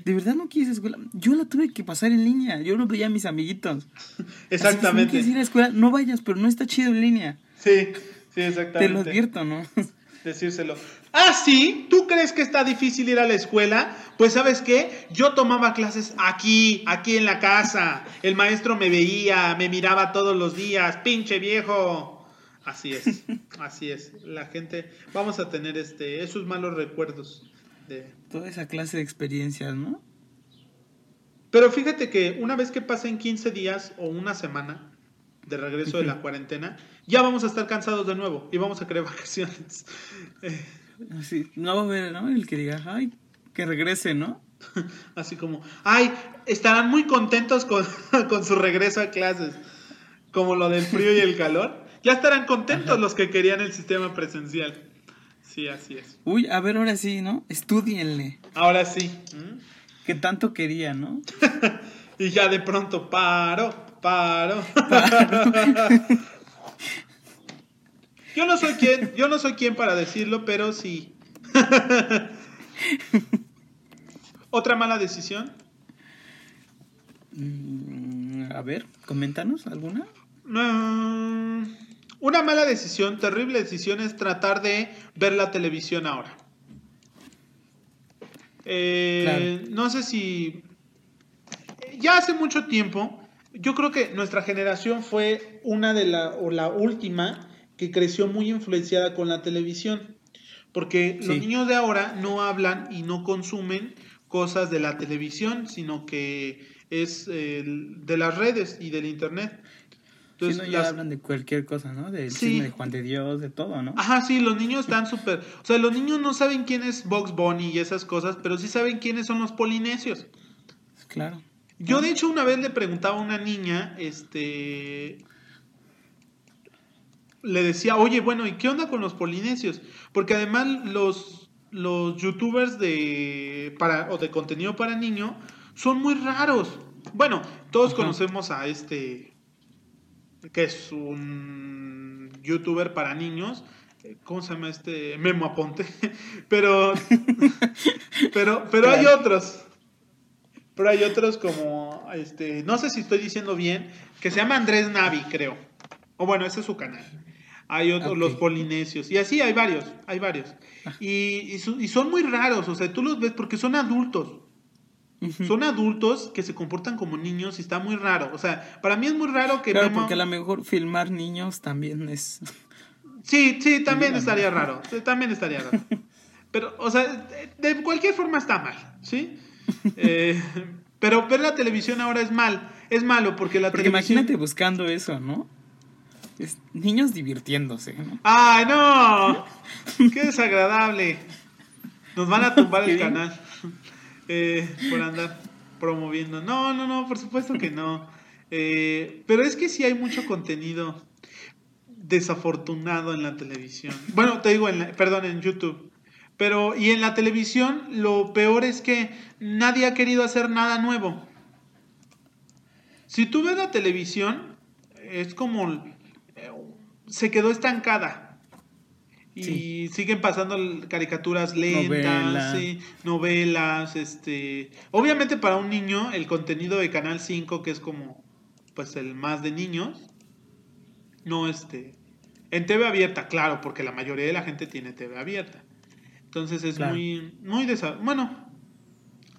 ¿De verdad no quieres ir a la escuela? Yo la tuve que pasar en línea, yo no veía a mis amiguitos. Así, si no exactamente. quieres ir a la escuela, no vayas, pero no está chido en línea. Sí, sí, exactamente. Te lo advierto, ¿no? decírselo. Ah, sí, ¿tú crees que está difícil ir a la escuela? Pues sabes qué, yo tomaba clases aquí, aquí en la casa. El maestro me veía, me miraba todos los días, pinche viejo. Así es, así es. La gente, vamos a tener este, esos malos recuerdos de... Toda esa clase de experiencias, ¿no? Pero fíjate que una vez que pasen 15 días o una semana de regreso de la cuarentena, ya vamos a estar cansados de nuevo y vamos a querer vacaciones. Así, no va a haber, ¿no? El que diga, ay, que regrese, ¿no? Así como, ay, estarán muy contentos con, con su regreso a clases. Como lo del frío y el calor. Ya estarán contentos los que querían el sistema presencial. Sí, así es. Uy, a ver, ahora sí, ¿no? Estudienle. Ahora sí. ¿m? Que tanto quería, ¿no? Y ya de pronto, paro, paro. yo no soy quien, yo no soy quien para decirlo, pero sí. Otra mala decisión. Mm, a ver, coméntanos alguna. Mm, Una mala decisión, terrible decisión es tratar de ver la televisión ahora. Eh, No sé si... Ya hace mucho tiempo, yo creo que nuestra generación fue una de la, o la última que creció muy influenciada con la televisión. Porque los niños de ahora no hablan y no consumen cosas de la televisión, sino que es eh, de las redes y del internet. Si Entonces, no, ya las- hablan de cualquier cosa, ¿no? Del Sí. chisme de Juan de Dios, de todo, ¿no? Ajá, sí, los niños están súper... O sea, los niños no saben quién es Box Bunny y esas cosas, pero sí saben quiénes son los polinesios. Claro. Yo, de hecho, una vez le preguntaba a una niña, este... Le decía, oye, bueno, ¿y qué onda con los polinesios? Porque además los, los youtubers de, para, o de contenido para niño son muy raros. Bueno, todos Ajá. conocemos a este, que es un youtuber para niños, ¿Cómo se llama este? Memo Aponte. pero, pero, pero hay otros. Pero hay otros como, este, no sé si estoy diciendo bien, que se llama Andrés Navi, creo. O bueno, ese es su canal. Hay otros, los polinesios. Y así hay varios, hay varios. Ah. Y, y, son muy raros, o sea, tú los ves porque son adultos. Son adultos que se comportan como niños y está muy raro. O sea, para mí es muy raro que... Claro, porque a lo mejor filmar niños también es... Sí, sí, también estaría raro. También estaría raro. Pero, o sea, de cualquier forma está mal, ¿sí? Eh, pero ver la televisión ahora es mal. Es malo porque la porque imagínate buscando eso, ¿no? niños divirtiéndose, ¿no? ¡Ay, no! ¡Qué desagradable! Nos van a tumbar el canal eh, por andar promoviendo. No, no, no, por supuesto que no. Eh, pero es que sí hay mucho contenido desafortunado en la televisión. Bueno, te digo, en perdón, en YouTube. Pero, y en la televisión, lo peor es que nadie ha querido hacer nada nuevo. Si tú ves la televisión, es como. se quedó estancada. Y siguen pasando caricaturas lentas, novelas, este. Obviamente para un niño, el contenido de Canal 5, que es como. Pues el más de niños. No, este. En TV abierta, claro, porque la mayoría de la gente tiene TV abierta. Entonces es muy, muy Bueno,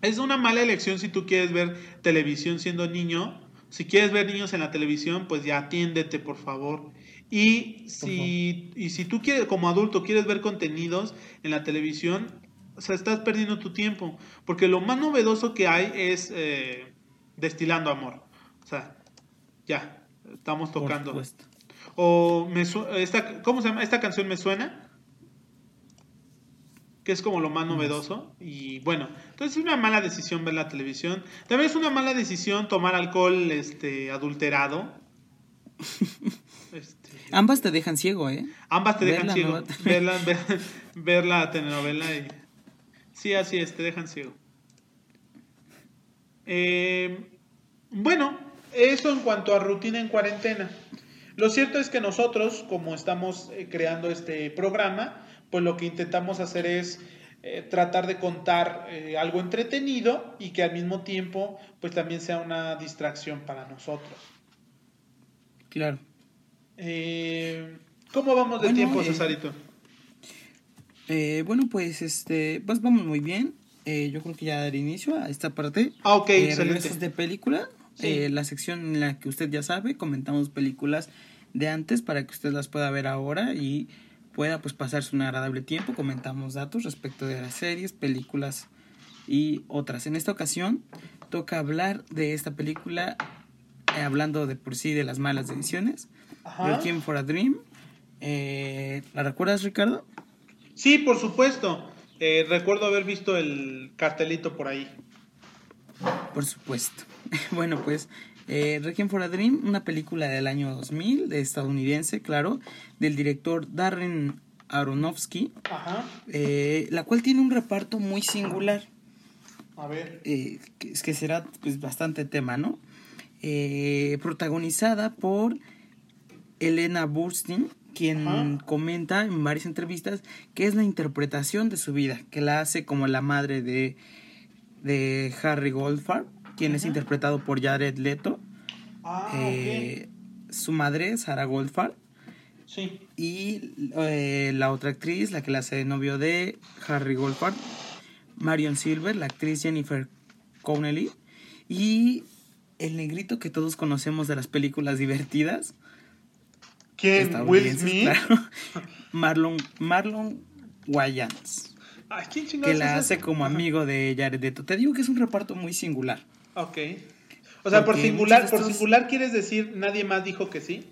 es una mala elección si tú quieres ver televisión siendo niño. Si quieres ver niños en la televisión, pues ya atiéndete, por favor. Y si, y si tú quieres, como adulto, quieres ver contenidos en la televisión, o sea, estás perdiendo tu tiempo. Porque lo más novedoso que hay es eh, Destilando Amor. O sea, ya, estamos tocando. O me esta, ¿cómo se llama? Esta canción me suena que es como lo más novedoso. Y bueno, entonces es una mala decisión ver la televisión. También es una mala decisión tomar alcohol este, adulterado. Ambas te dejan ciego, ¿eh? Ambas te dejan ciego. ver, la telenovela y... Sí, así es, te dejan ciego. Eh, bueno, eso en cuanto a rutina en cuarentena. Lo cierto es que nosotros, como estamos eh, creando este programa, pues lo que intentamos hacer es eh, tratar de contar eh, algo entretenido y que al mismo tiempo pues también sea una distracción para nosotros. Claro. Eh, ¿Cómo vamos de tiempo, Cesarito? bueno, pues este, pues vamos muy bien. yo creo que ya daré inicio a esta parte. Ah, ok, excelente. de película. la sección en la que usted ya sabe, comentamos películas de antes para que usted las pueda ver ahora y pueda pues pasarse un agradable tiempo. Comentamos datos respecto de las series, películas y otras. En esta ocasión toca hablar de esta película, eh, hablando de por sí de las malas decisiones. Requiem for a Dream. Eh, ¿La recuerdas, Ricardo? Sí, por supuesto. Eh, recuerdo haber visto el cartelito por ahí. Por supuesto. bueno, pues eh, Requiem for a Dream, una película del año 2000, de estadounidense, claro, del director Darren Aronofsky, eh, la cual tiene un reparto muy singular. A ver. Eh, que, que, será pues, bastante tema, ¿no? Protagonizada por Elena Burstyn, quien comenta en varias entrevistas que es la interpretación de su vida, que la hace como la madre de, de Harry Goldfarb quien es interpretado por Jared Leto. Ah, eh, su madre, Sarah Goldfarb. Sí. Y eh, la otra actriz, la que la hace de novio de Harry Goldfarb, Marion Silver, la actriz Jennifer Connelly. Y el negrito que todos conocemos de las películas divertidas. ¿Quién? Will Smith. Marlon, Marlon Wayans. que la hace como amigo de Jared Leto. Te digo que es un reparto muy singular. Ok. O sea, por singular, por singular quieres decir nadie más dijo que sí.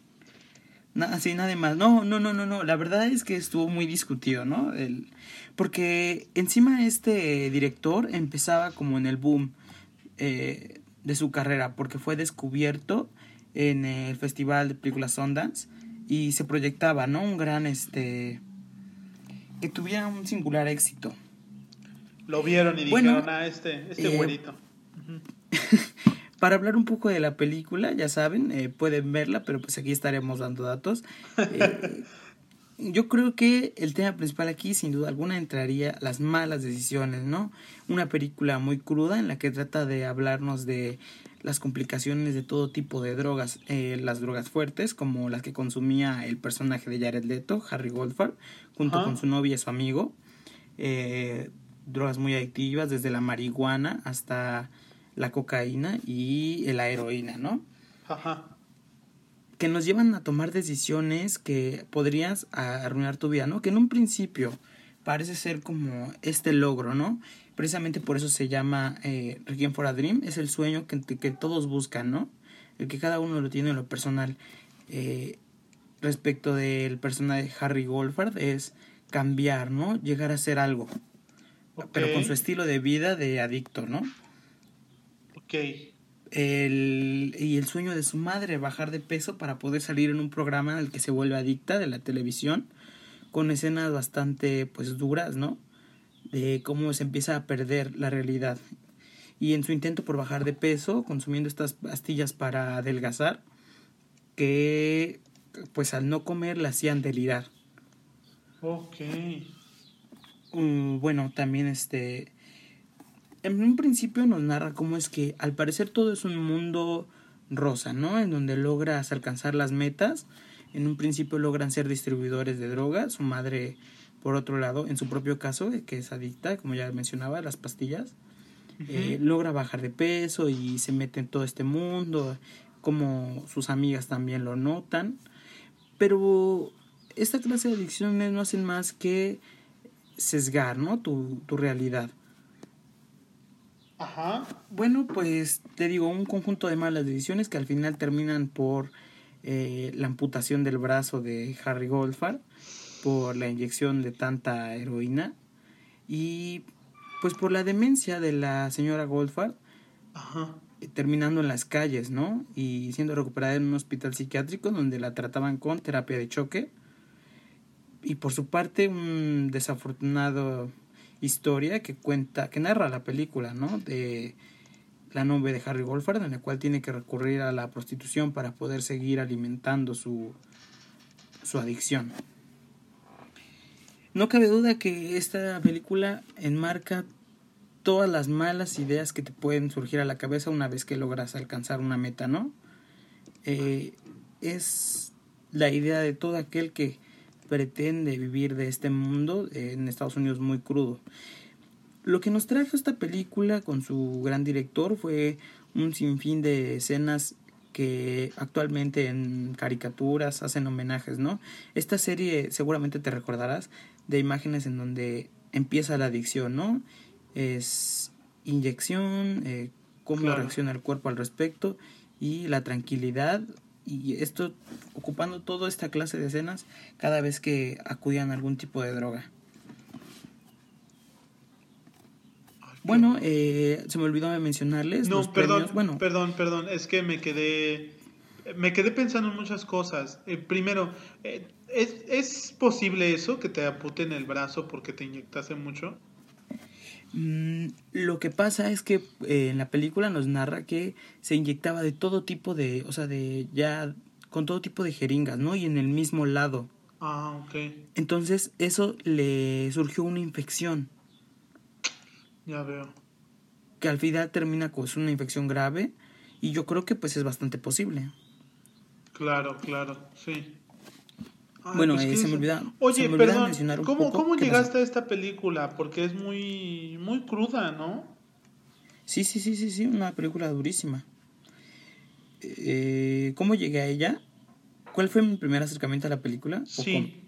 Nada, sí, nadie más. No, no, no, no, no. La verdad es que estuvo muy discutido, ¿no? El, porque encima este director empezaba como en el boom eh, de su carrera, porque fue descubierto en el Festival de Películas Sundance y se proyectaba, ¿no? Un gran, este, que tuviera un singular éxito. Lo vieron y dijeron, a ah, este, este eh, güerito. Para hablar un poco de la película, ya saben, eh, pueden verla, pero pues aquí estaremos dando datos. Eh, yo creo que el tema principal aquí, sin duda alguna, entraría las malas decisiones, ¿no? Una película muy cruda en la que trata de hablarnos de las complicaciones de todo tipo de drogas, eh, las drogas fuertes, como las que consumía el personaje de Jared Leto, Harry Goldfarb, junto con su novia y su amigo. Eh, drogas muy adictivas, desde la marihuana hasta la cocaína y la heroína, ¿no? Ajá. Que nos llevan a tomar decisiones que podrías arruinar tu vida, ¿no? Que en un principio parece ser como este logro, ¿no? Precisamente por eso se llama eh, Requiem for a Dream, es el sueño que, que, todos buscan, ¿no? El que cada uno lo tiene en lo personal. Eh, respecto del personaje de Harry Goldfard es cambiar, ¿no? Llegar a ser algo. Pero con su estilo de vida de adicto, ¿no? Ok. El, y el sueño de su madre, bajar de peso para poder salir en un programa en el que se vuelve adicta de la televisión, con escenas bastante, pues, duras, ¿no? De cómo se empieza a perder la realidad. Y en su intento por bajar de peso, consumiendo estas pastillas para adelgazar, que, pues, al no comer la hacían delirar. Ok. Mm, bueno, también este... En un principio nos narra cómo es que al parecer todo es un mundo rosa, ¿no? En donde logras alcanzar las metas. En un principio logran ser distribuidores de drogas. Su madre, por otro lado, en su propio caso, que es adicta, como ya mencionaba, las pastillas, eh, logra bajar de peso y se mete en todo este mundo, como sus amigas también lo notan. Pero esta clase de adicciones no hacen más que sesgar, ¿no? Tu, tu realidad. Ajá. Bueno, pues te digo, un conjunto de malas decisiones que al final terminan por eh, la amputación del brazo de Harry Goldfarb, por la inyección de tanta heroína y pues por la demencia de la señora Goldfarb, Ajá. Eh, terminando en las calles, ¿no? Y siendo recuperada en un hospital psiquiátrico donde la trataban con terapia de choque y por su parte un desafortunado historia que cuenta, que narra la película, ¿no? De la novia de Harry Goldfarb, en la cual tiene que recurrir a la prostitución para poder seguir alimentando su, su adicción. No cabe duda que esta película enmarca todas las malas ideas que te pueden surgir a la cabeza una vez que logras alcanzar una meta, ¿no? Eh, es la idea de todo aquel que pretende vivir de este mundo en Estados Unidos muy crudo. Lo que nos trajo esta película con su gran director fue un sinfín de escenas que actualmente en caricaturas hacen homenajes, ¿no? Esta serie seguramente te recordarás de imágenes en donde empieza la adicción, ¿no? Es inyección, eh, cómo reacciona el cuerpo al respecto y la tranquilidad y esto ocupando toda esta clase de escenas cada vez que acudían a algún tipo de droga. Bueno, eh, se me olvidó mencionarles. No, perdón, bueno, perdón, perdón, es que me quedé, me quedé pensando en muchas cosas. Eh, primero, eh, ¿es, ¿es posible eso, que te aputen el brazo porque te inyectaste mucho? Mm, lo que pasa es que eh, en la película nos narra que se inyectaba de todo tipo de, o sea, de ya con todo tipo de jeringas, ¿no? Y en el mismo lado. Ah, ok. Entonces eso le surgió una infección. Ya veo. Que al final termina con una infección grave y yo creo que pues es bastante posible. Claro, claro, sí bueno, pues, eh, se me olvida. Oye, perdón, ¿cómo, ¿cómo llegaste a esta película? Porque es muy, muy cruda, ¿no? Sí, sí, sí, sí, sí, una película durísima. Eh, ¿Cómo llegué a ella? ¿Cuál fue mi primer acercamiento a la película? Sí,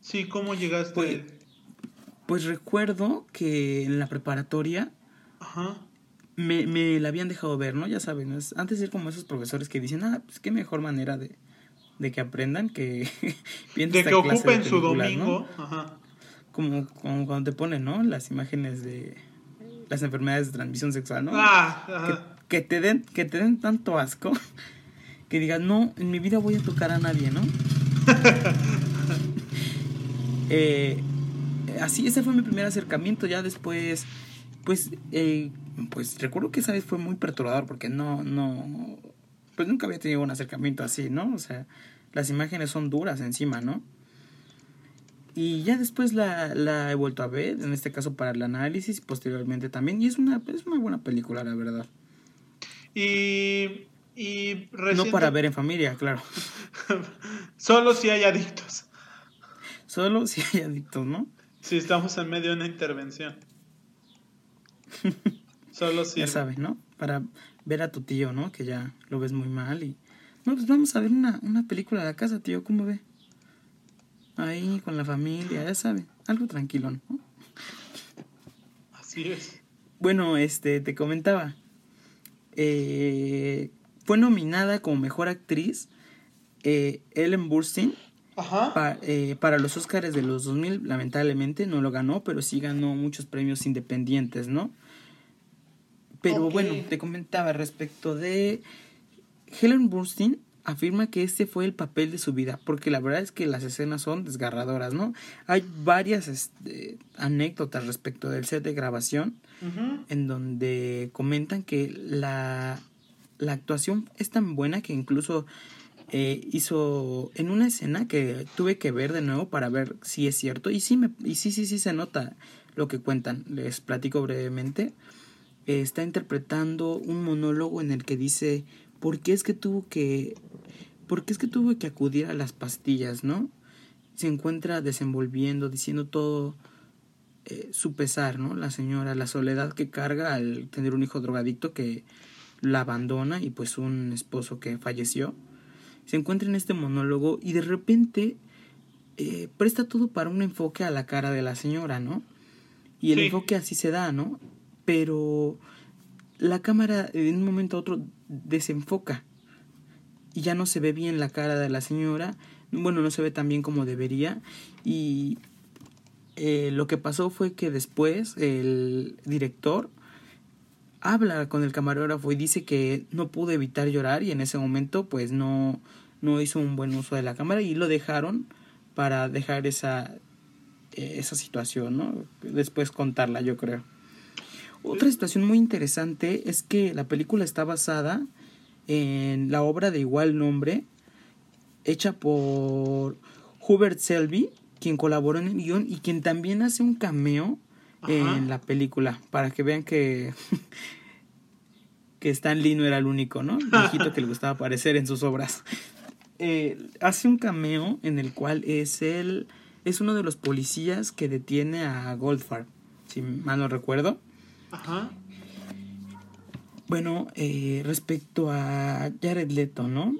sí, ¿cómo llegaste? Pues, pues, recuerdo que en la preparatoria Ajá. Me, me la habían dejado ver, ¿no? Ya saben, antes de ser como esos profesores que dicen, ah, pues qué mejor manera de, de que aprendan que de que ocupen su domingo Ajá. Como, como cuando te ponen no las imágenes de las enfermedades de transmisión sexual no ah, que, te den que te den tanto asco que digas no en mi vida voy a tocar a nadie no eh, así ese fue mi primer acercamiento ya después pues eh, pues recuerdo que esa vez fue muy perturbador porque no no pues nunca había tenido un acercamiento así, ¿no? O sea, las imágenes son duras encima, ¿no? Y ya después la, la he vuelto a ver, en este caso para el análisis posteriormente también. Y es una, es una buena película, la verdad. Y, y No para ver en familia, claro. Solo si hay adictos. Solo si hay adictos, ¿no? Si estamos en medio de una intervención. Solo si. Ya sabes, ¿no? Para ver a tu tío, ¿no? Que ya lo ves muy mal y... No, pues vamos a ver una, una película de la casa, tío, ¿cómo ve? Ahí con la familia, ya sabe, algo tranquilo, ¿no? Así es. Bueno, este, te comentaba. Eh, fue nominada como mejor actriz eh, Ellen Burstyn Ajá. pa- eh, para los Oscars de los 2000. Lamentablemente no lo ganó, pero sí ganó muchos premios independientes, ¿no? Pero bueno, te comentaba respecto de Helen Burstyn afirma que este fue el papel de su vida, porque la verdad es que las escenas son desgarradoras, ¿no? Hay varias este, anécdotas respecto del set de grabación en donde comentan que la, la actuación es tan buena que incluso eh, hizo en una escena que tuve que ver de nuevo para ver si es cierto y sí me y sí sí sí se nota lo que cuentan. Les platico brevemente está interpretando un monólogo en el que dice por qué es que tuvo que por qué es que tuvo que acudir a las pastillas no se encuentra desenvolviendo diciendo todo eh, su pesar, ¿no? La señora, la soledad que carga al tener un hijo drogadicto que la abandona y pues un esposo que falleció. Se encuentra en este monólogo y de repente eh, presta todo para un enfoque a la cara de la señora, ¿no? Y el Sí. enfoque así se da, ¿no? Pero la cámara en un momento a otro desenfoca y ya no se ve bien la cara de la señora. Bueno, no se ve tan bien como debería. Y eh, lo que pasó fue que después el director habla con el camarógrafo y dice que no pudo evitar llorar y en ese momento pues no, no hizo un buen uso de la cámara y lo dejaron para dejar esa, eh, esa situación, ¿no? Después contarla, yo creo. Otra situación muy interesante es que la película está basada en la obra de igual nombre, hecha por Hubert Selby, quien colaboró en el guion y quien también hace un cameo Ajá. en la película, para que vean que, que Stan Lee no era el único, ¿no? Viejito que le gustaba aparecer en sus obras. Eh, hace un cameo en el cual es él, es uno de los policías que detiene a Goldfarb, si mal no recuerdo. Ajá. Bueno, eh, respecto a Jared Leto, ¿no?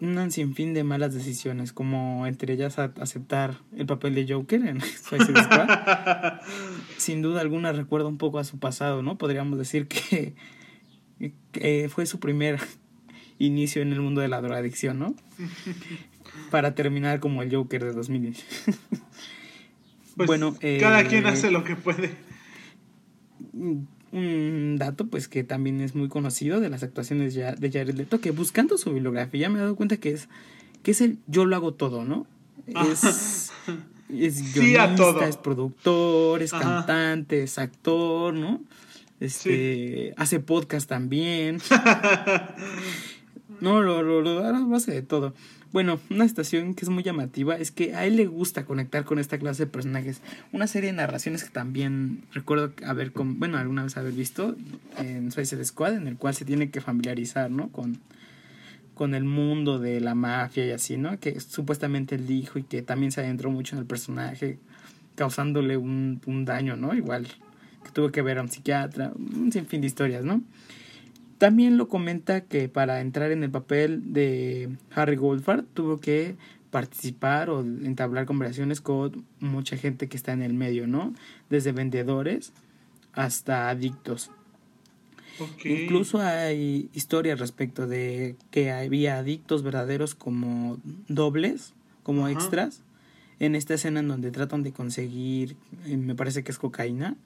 Un sinfín de malas decisiones, como entre ellas aceptar el papel de Joker en Suicide Squad. Sin duda alguna recuerda un poco a su pasado, ¿no? Podríamos decir que, que fue su primer inicio en el mundo de la drogadicción, ¿no? Para terminar como el Joker de 2000. Pues bueno, cada eh, quien hace lo que puede. Un dato pues que también es muy conocido de las actuaciones ya de Jared Leto que buscando su bibliografía me he dado cuenta que es que es el yo lo hago todo no es es Sí, guionista todo. es productor es Ajá. cantante es actor no este hace podcast también. No lo lo, lo, lo hace de todo bueno, una situación que es muy llamativa es que a él le gusta conectar con esta clase de personajes. Una serie de narraciones que también recuerdo haber, bueno, alguna vez haber visto en Suicide Squad, en el cual se tiene que familiarizar, ¿no? Con, con el mundo de la mafia y así, ¿no? Que supuestamente él dijo y que también se adentró mucho en el personaje, causándole un, un daño, ¿no? Igual que tuvo que ver a un psiquiatra, un sinfín de historias, ¿no? También lo comenta que para entrar en el papel de Harry Goldfarb tuvo que participar o entablar conversaciones con mucha gente que está en el medio, ¿no? Desde vendedores hasta adictos. Incluso hay historias respecto de que había adictos verdaderos como dobles, como Ajá. extras, en esta escena en donde tratan de conseguir, eh, me parece que es cocaína.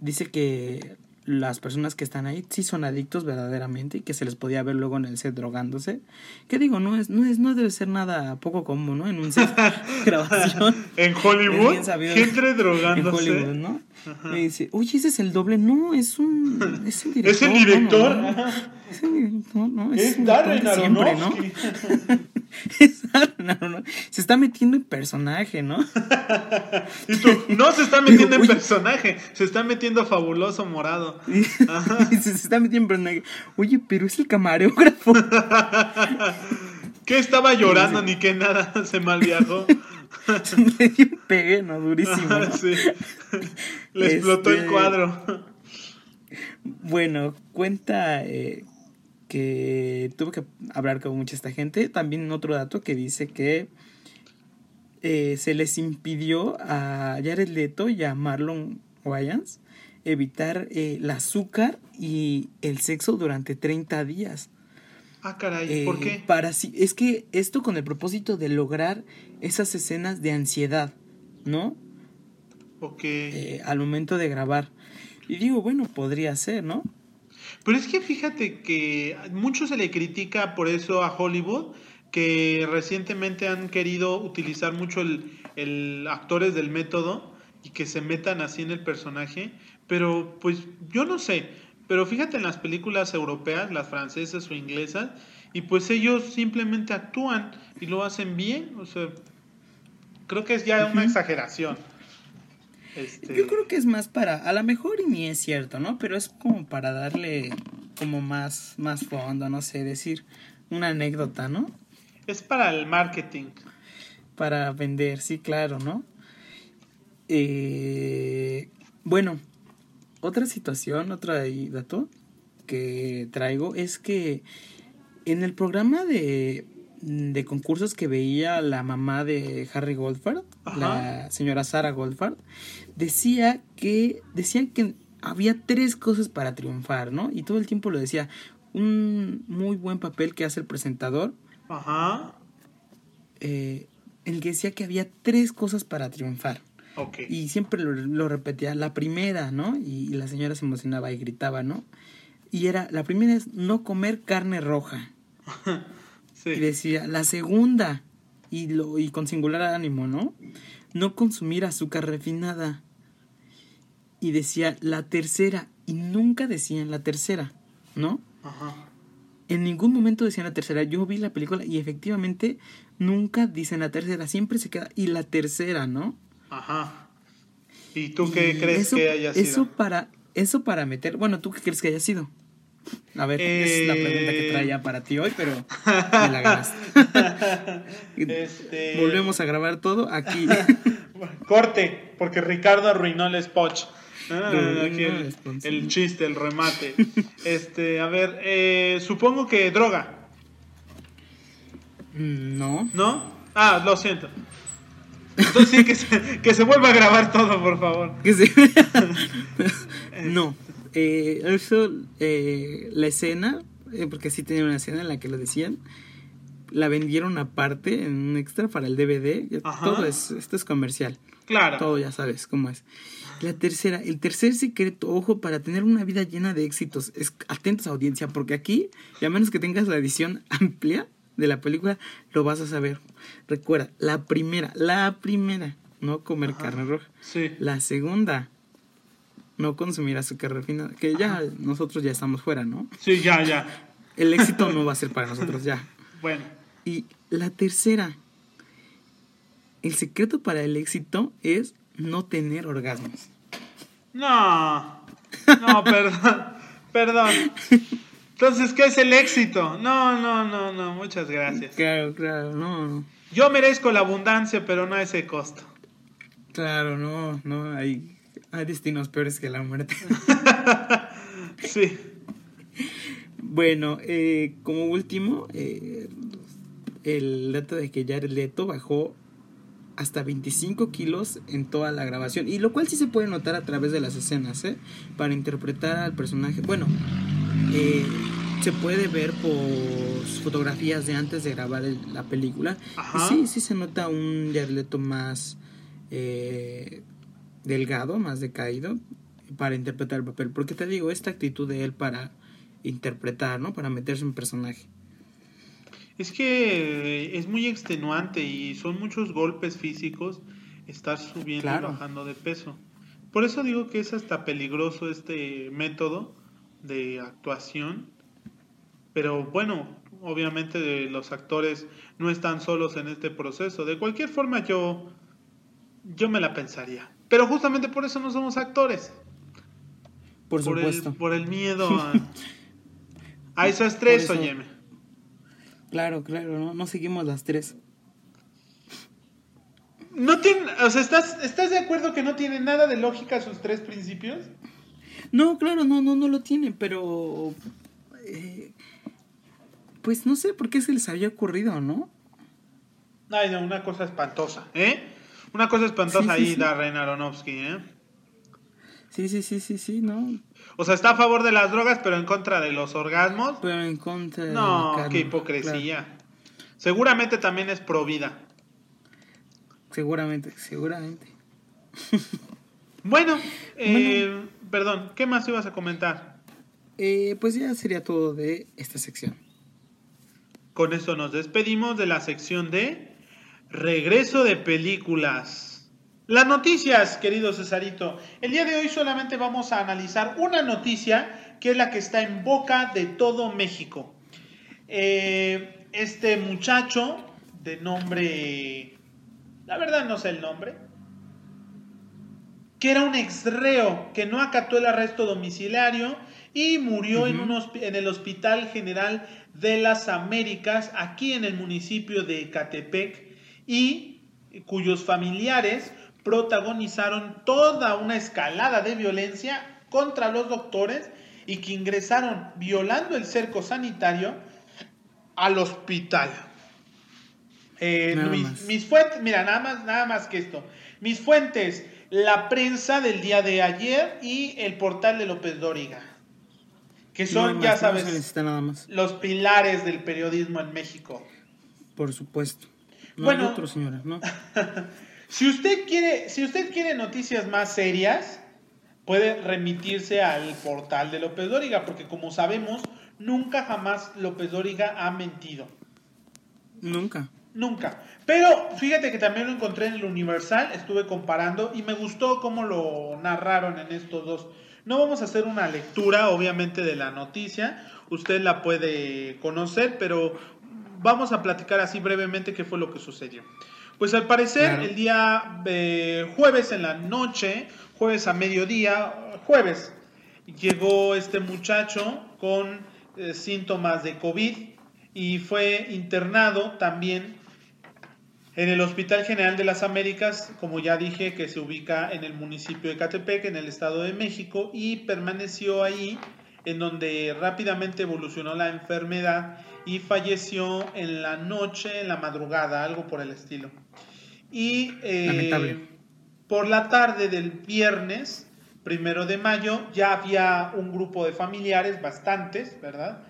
Dice que las personas que están ahí sí son adictos verdaderamente y que se les podía ver luego en el set drogándose. ¿Qué digo? No es, no es, no debe ser nada poco común, ¿no? En un set de grabación. En Hollywood, gente en drogándose. Hollywood, ¿no? Me dice, oye, ese es el doble. No, es un. Es el director. Es el director. no, no. Ajá. Es el director, no, es, Es Darren siempre, ¿no? Aronofsky. no, no, se está metiendo en personaje, ¿no? y tú, no se está metiendo en personaje, se está metiendo fabuloso morado. se, está metiendo en personaje. Oye, pero es el camarógrafo. ¿Qué estaba llorando ni que nada? Se mal viajó. Le dio un pegue, ¿no? Durísimo. sí. Le explotó el este, cuadro. Bueno, cuenta eh, que tuvo que hablar con mucha esta gente. También otro dato que dice que eh, se les impidió a Jared Leto y a Marlon Wayans evitar eh, el azúcar y el sexo durante 30 días. Ah, caray, ¿por qué? Para, es que esto con el propósito de lograr esas escenas de ansiedad, ¿no? Ok. al momento de grabar. Y digo, bueno, podría ser, ¿no? Pero es que fíjate que mucho se le critica por eso a Hollywood, que recientemente han querido utilizar mucho el, actores del método y que se metan así en el personaje, pero pues yo no sé, pero fíjate en las películas europeas, las francesas o inglesas, y pues ellos simplemente actúan y lo hacen bien, o sea, creo que es ya una exageración. Este, Yo creo que es más para, a lo mejor y ni es cierto, ¿no? Pero es como para darle como más, más fondo, no sé, decir una anécdota, ¿no? Es para el marketing. Para vender, sí, claro, ¿no? Eh, bueno, otra situación, otro dato que traigo es que en el programa de de concursos que veía la mamá de Harry Goldford, la señora Sarah Goldford, decía que decían que había tres cosas para triunfar, ¿no? Y todo el tiempo lo decía, un muy buen papel que hace el presentador. Ajá. Eh, el que decía que había tres cosas para triunfar. Okay. Y siempre lo, repetía, la primera, ¿no? Y, y la señora se emocionaba y gritaba, ¿no? Y era, la primera es no comer carne roja. Y decía, la segunda, y, lo, y con singular ánimo, ¿no? No consumir azúcar refinada. Y decía, la tercera, y nunca decían la tercera, ¿no? Ajá. En ningún momento decían la tercera. Yo vi la película y efectivamente nunca dicen la tercera, siempre se queda, y la tercera, ¿no? Ajá. ¿Y tú qué crees que haya sido? Eso para, eso para meter, bueno, ¿tú qué crees que haya sido? A ver, es la pregunta que traía para ti hoy, pero me la ganaste. Este, Volvemos a grabar todo aquí. Corte, porque Ricardo arruinó el spot. Ah, el, chiste, el remate. Este, a ver, eh, supongo que droga. Mm, no. ¿No? Ah, lo siento. Entonces sí, que se, que se vuelva a grabar todo, por favor. Que se... no. Eh, eso, eh, la escena, porque sí tenía una escena en la que lo decían, la vendieron aparte en un extra para el DVD. Todo es, esto es comercial. Claro. Todo ya sabes cómo es. La tercera, el tercer secreto, ojo, para tener una vida llena de éxitos, es atentos a audiencia, porque aquí, y a menos que tengas la edición amplia de la película, lo vas a saber. Recuerda, la primera, la primera, no comer carne roja. Sí. La segunda, no consumir azúcar refinada, que ya nosotros ya estamos fuera, ¿no? Sí, ya, ya. El éxito no va a ser para nosotros ya. Bueno. Y la tercera, el secreto para el éxito es no tener orgasmos. No, no, perdón, perdón. Entonces, ¿qué es el éxito? No, no, no, no, muchas gracias. Claro, claro, no. Yo merezco la abundancia, pero no a ese costo. Claro, no, no, hay hay destinos peores que la muerte. sí. Bueno, eh, como último, eh, el dato de que Jared Leto bajó hasta 25 kilos en toda la grabación. Y lo cual sí se puede notar a través de las escenas, ¿eh? Para interpretar al personaje. Bueno, eh, se puede ver por fotografías de antes de grabar la película. Y sí, sí se nota un Leto más delgado, más decaído, para interpretar el papel. Porque te digo, esta actitud de él para interpretar, ¿no? Para meterse en personaje. Es que es muy extenuante y son muchos golpes físicos estar subiendo y bajando de peso. Por eso digo que es hasta peligroso este método de actuación. Pero bueno, obviamente los actores no están solos en este proceso. De cualquier forma yo, yo me la pensaría. Pero justamente por eso no somos actores. Por, supuesto. por el miedo a, a esas tres, óyeme. Claro, claro, ¿no? no seguimos las tres. No tiene, o sea, ¿estás, ¿estás de acuerdo que no tiene nada de lógica sus tres principios? No, claro, no, no, no lo tienen, pero eh, pues no sé por qué se les había ocurrido, ¿no? Ay, no, una cosa espantosa, ¿eh? Una cosa espantosa ahí, Darren Aronofsky, ¿eh? Sí, sí, sí, sí, sí, ¿no? O sea, está a favor de las drogas, pero en contra de los orgasmos. Pero en contra de No, qué hipocresía. Seguramente también es pro vida. Seguramente, seguramente. bueno, eh, perdón, ¿qué más ibas a comentar? Eh, pues ya sería todo de esta sección. Con esto nos despedimos de la sección de regreso de películas. Las noticias, querido Cesarito. El día de hoy solamente vamos a analizar una noticia que es la que está en boca de todo México. Eh, este muchacho de nombre, la verdad no sé el nombre, que era un exreo que no acató el arresto domiciliario y murió en, en el Hospital General de las Américas, aquí en el municipio de Catepec, y cuyos familiares protagonizaron toda una escalada de violencia contra los doctores y que ingresaron violando el cerco sanitario al hospital. Eh, mis, fuentes, mira, nada más, nada más que esto. Mis fuentes, la prensa del día de ayer y el portal de López Dóriga. Que son, ya sabes, los pilares del periodismo en México. Por supuesto. bueno, otro, señora, ¿no? si usted quiere, si usted quiere noticias más serias, puede remitirse al portal de López Dóriga, porque como sabemos, nunca jamás López Dóriga ha mentido. Nunca. Nunca. Pero fíjate que también lo encontré en el Universal, estuve comparando y me gustó cómo lo narraron en estos dos. No vamos a hacer una lectura, obviamente, de la noticia, usted la puede conocer, pero vamos a platicar así brevemente qué fue lo que sucedió. Pues al parecer, el día eh, jueves en la noche, jueves a mediodía, jueves, llegó este muchacho con eh, síntomas de COVID y fue internado también en el Hospital General de las Américas, como ya dije, que se ubica en el municipio de Catepec, en el Estado de México, y permaneció ahí, en donde rápidamente evolucionó la enfermedad y falleció en la noche, en la madrugada, algo por el estilo. Y eh, por la tarde del viernes, primero de mayo, ya había un grupo de familiares, bastantes, ¿verdad?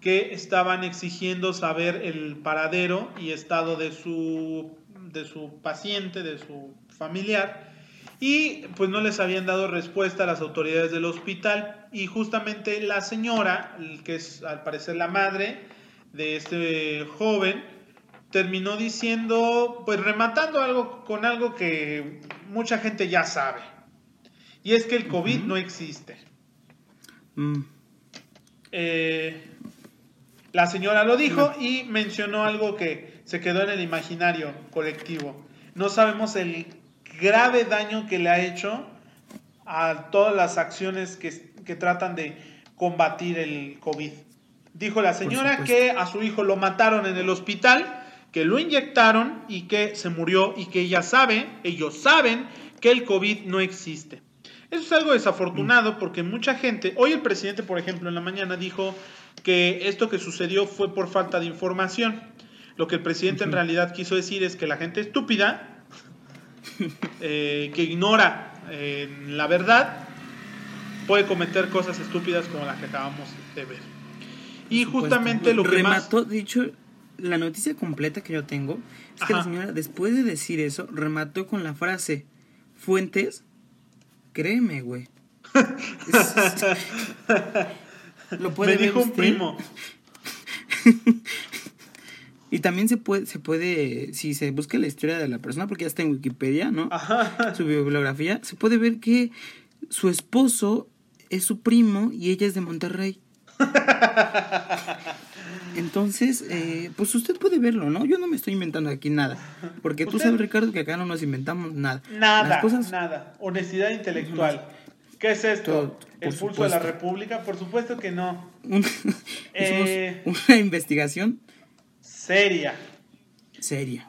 que estaban exigiendo saber el paradero y estado de su, de su paciente, de su familiar, y pues no les habían dado respuesta a las autoridades del hospital y justamente la señora, que es al parecer la madre de este joven, terminó diciendo, pues rematando algo con algo que mucha gente ya sabe, y es que el COVID no existe. Mm. Eh, la señora lo dijo y mencionó algo que se quedó en el imaginario colectivo. No sabemos el grave daño que le ha hecho a todas las acciones que, tratan de combatir el COVID. Dijo la señora que a su hijo lo mataron en el hospital, que lo inyectaron y que se murió y que ella sabe, ellos saben que el COVID no existe. Eso es algo desafortunado porque mucha gente, hoy el presidente, por ejemplo, en la mañana dijo que esto que sucedió fue por falta de información. Lo que el presidente en realidad quiso decir es que la gente estúpida, eh, que ignora eh, la verdad, puede cometer cosas estúpidas como las que acabamos de ver. Y justamente lo que remató, dicho, la noticia completa que yo tengo es que la señora, después de decir eso, remató con la frase, fuentes, créeme, güey. Lo puede Me dijo un primo. y también se puede, se puede, si se busca la historia de la persona, porque ya está en Wikipedia, ¿no? Su bibliografía, se puede ver que su esposo es su primo y ella es de Monterrey. Entonces, eh, pues usted puede verlo, ¿no? Yo no me estoy inventando aquí nada. Porque tú sabes, Ricardo, que acá no nos inventamos nada. Nada, Las cosas, nada. Honestidad intelectual. ¿Qué es esto? Todo, ¿El pulso de la. República? Por supuesto que no. Eh. una investigación Seria. seria.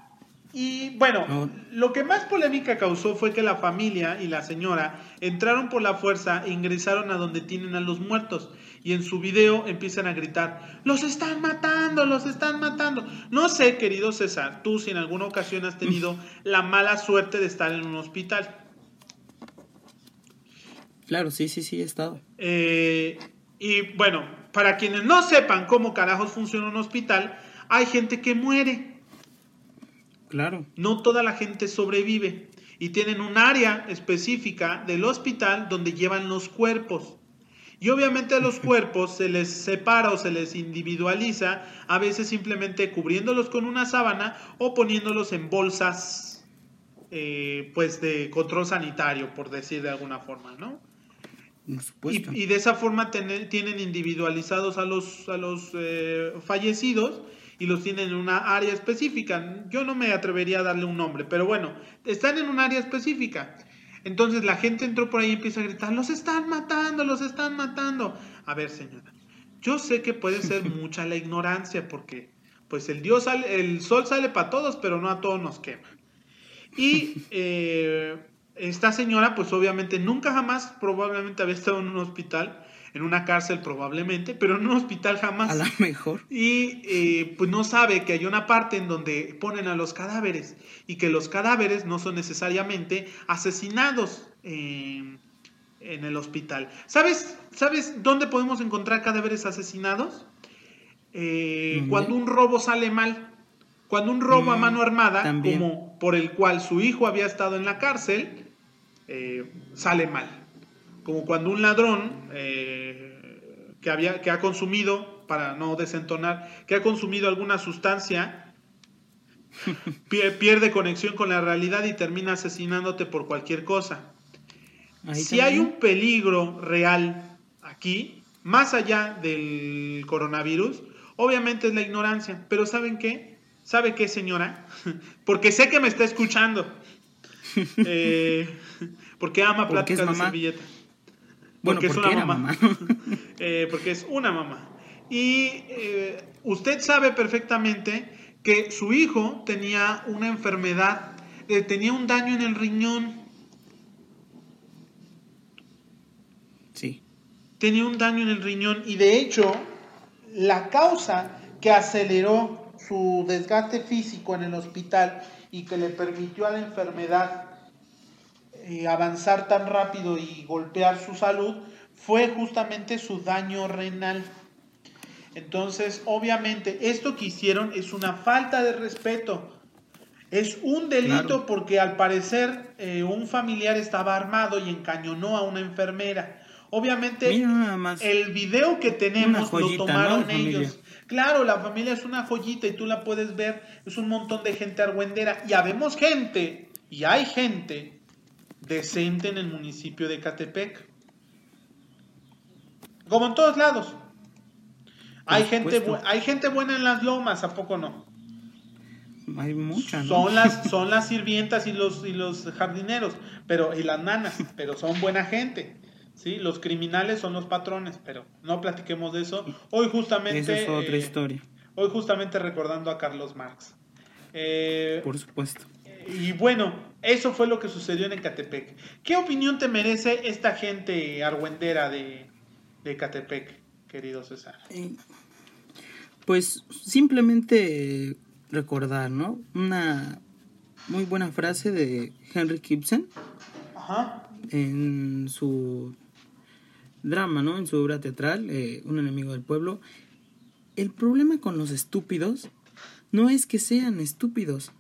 Y bueno, No. lo que más polémica causó fue que la familia y la señora entraron por la fuerza e ingresaron a donde tienen a los muertos. Y en su video empiezan a gritar, los están matando, los están matando. No sé, querido César, tú si en alguna ocasión has tenido la mala suerte de estar en un hospital. Claro, sí, sí, sí, he estado. Eh, y bueno, para quienes no sepan cómo carajos funciona un hospital, hay gente que muere. Claro. No toda la gente sobrevive. Y tienen un área específica del hospital donde llevan los cuerpos. Y obviamente a los cuerpos se les separa o se les individualiza, a veces simplemente cubriéndolos con una sábana o poniéndolos en bolsas, eh, pues de control sanitario, por decir de alguna forma, ¿no? Y, y de esa forma tener- tienen individualizados a los, a los eh, fallecidos y los tienen en una área específica. Yo no me atrevería a darle un nombre, pero bueno, están en un área específica. Entonces la gente entró por ahí y empieza a gritar, los están matando, los están matando. A ver, señora, yo sé que puede ser mucha la ignorancia porque pues el dios sale, el sol sale para todos, pero no a todos nos quema. Y eh, esta señora, pues obviamente nunca jamás probablemente había estado en un hospital, en una cárcel probablemente, pero en un hospital jamás. A lo mejor. Y eh, pues no sabe que hay una parte en donde ponen a los cadáveres y que los cadáveres no son necesariamente asesinados en, en el hospital. ¿Sabes, ¿Sabes dónde podemos encontrar cadáveres asesinados? Eh, cuando un robo sale mal. Cuando un robo a Mm, mano armada, también. como por el cual su hijo había estado en la cárcel, eh, sale mal. Como cuando un ladrón eh, que, había, que ha consumido, para no desentonar, que ha consumido alguna sustancia, pie- pierde conexión con la realidad y termina asesinándote por cualquier cosa. Ahí si hay un peligro real aquí, más allá del coronavirus, obviamente es la ignorancia. Pero ¿saben qué? ¿Sabe qué, señora? Porque sé que me está escuchando. Eh, porque ama Porque es pláticas de servilleta. Bueno, porque es una mamá. Eh, porque es una mamá. Y eh, usted sabe perfectamente que su hijo tenía una enfermedad, eh, tenía un daño en el riñón, sí. tenía un daño en el riñón y de hecho la causa que aceleró su desgaste físico en el hospital y que le permitió a la enfermedad eh, avanzar tan rápido y golpear su salud fue justamente su daño renal. Entonces, obviamente, esto que hicieron es una falta de respeto. Es un delito Claro. porque al parecer eh, un familiar estaba armado y encañonó a una enfermera. Obviamente, el video que tenemos joyita, lo tomaron ellos. Claro, la familia es una joyita y tú la puedes ver. Es un montón de gente argüendera. Y habemos gente, y hay gente decente en el municipio de Catepec. Como en todos lados. Hay gente, hay gente buena en las lomas, ¿a poco no? Hay mucha, ¿no? Son las, son las sirvientas y los, y los jardineros, pero, y las nanas, pero son buena gente. ¿sí? Los criminales son los patrones, pero no platiquemos de eso. Hoy justamente, Esa es otra eh, historia, hoy justamente recordando a Carlos Marx. Eh, por supuesto. y bueno, eso fue lo que sucedió en Ecatepec. ¿Qué opinión te merece esta gente argüendera de, de Ecatepec, querido César? Eh, Pues simplemente recordar, ¿no? Una muy buena frase de Henry Gibson Ajá. en su drama, ¿no? En su obra teatral, eh, Un enemigo del pueblo. El problema con los estúpidos no es que sean estúpidos.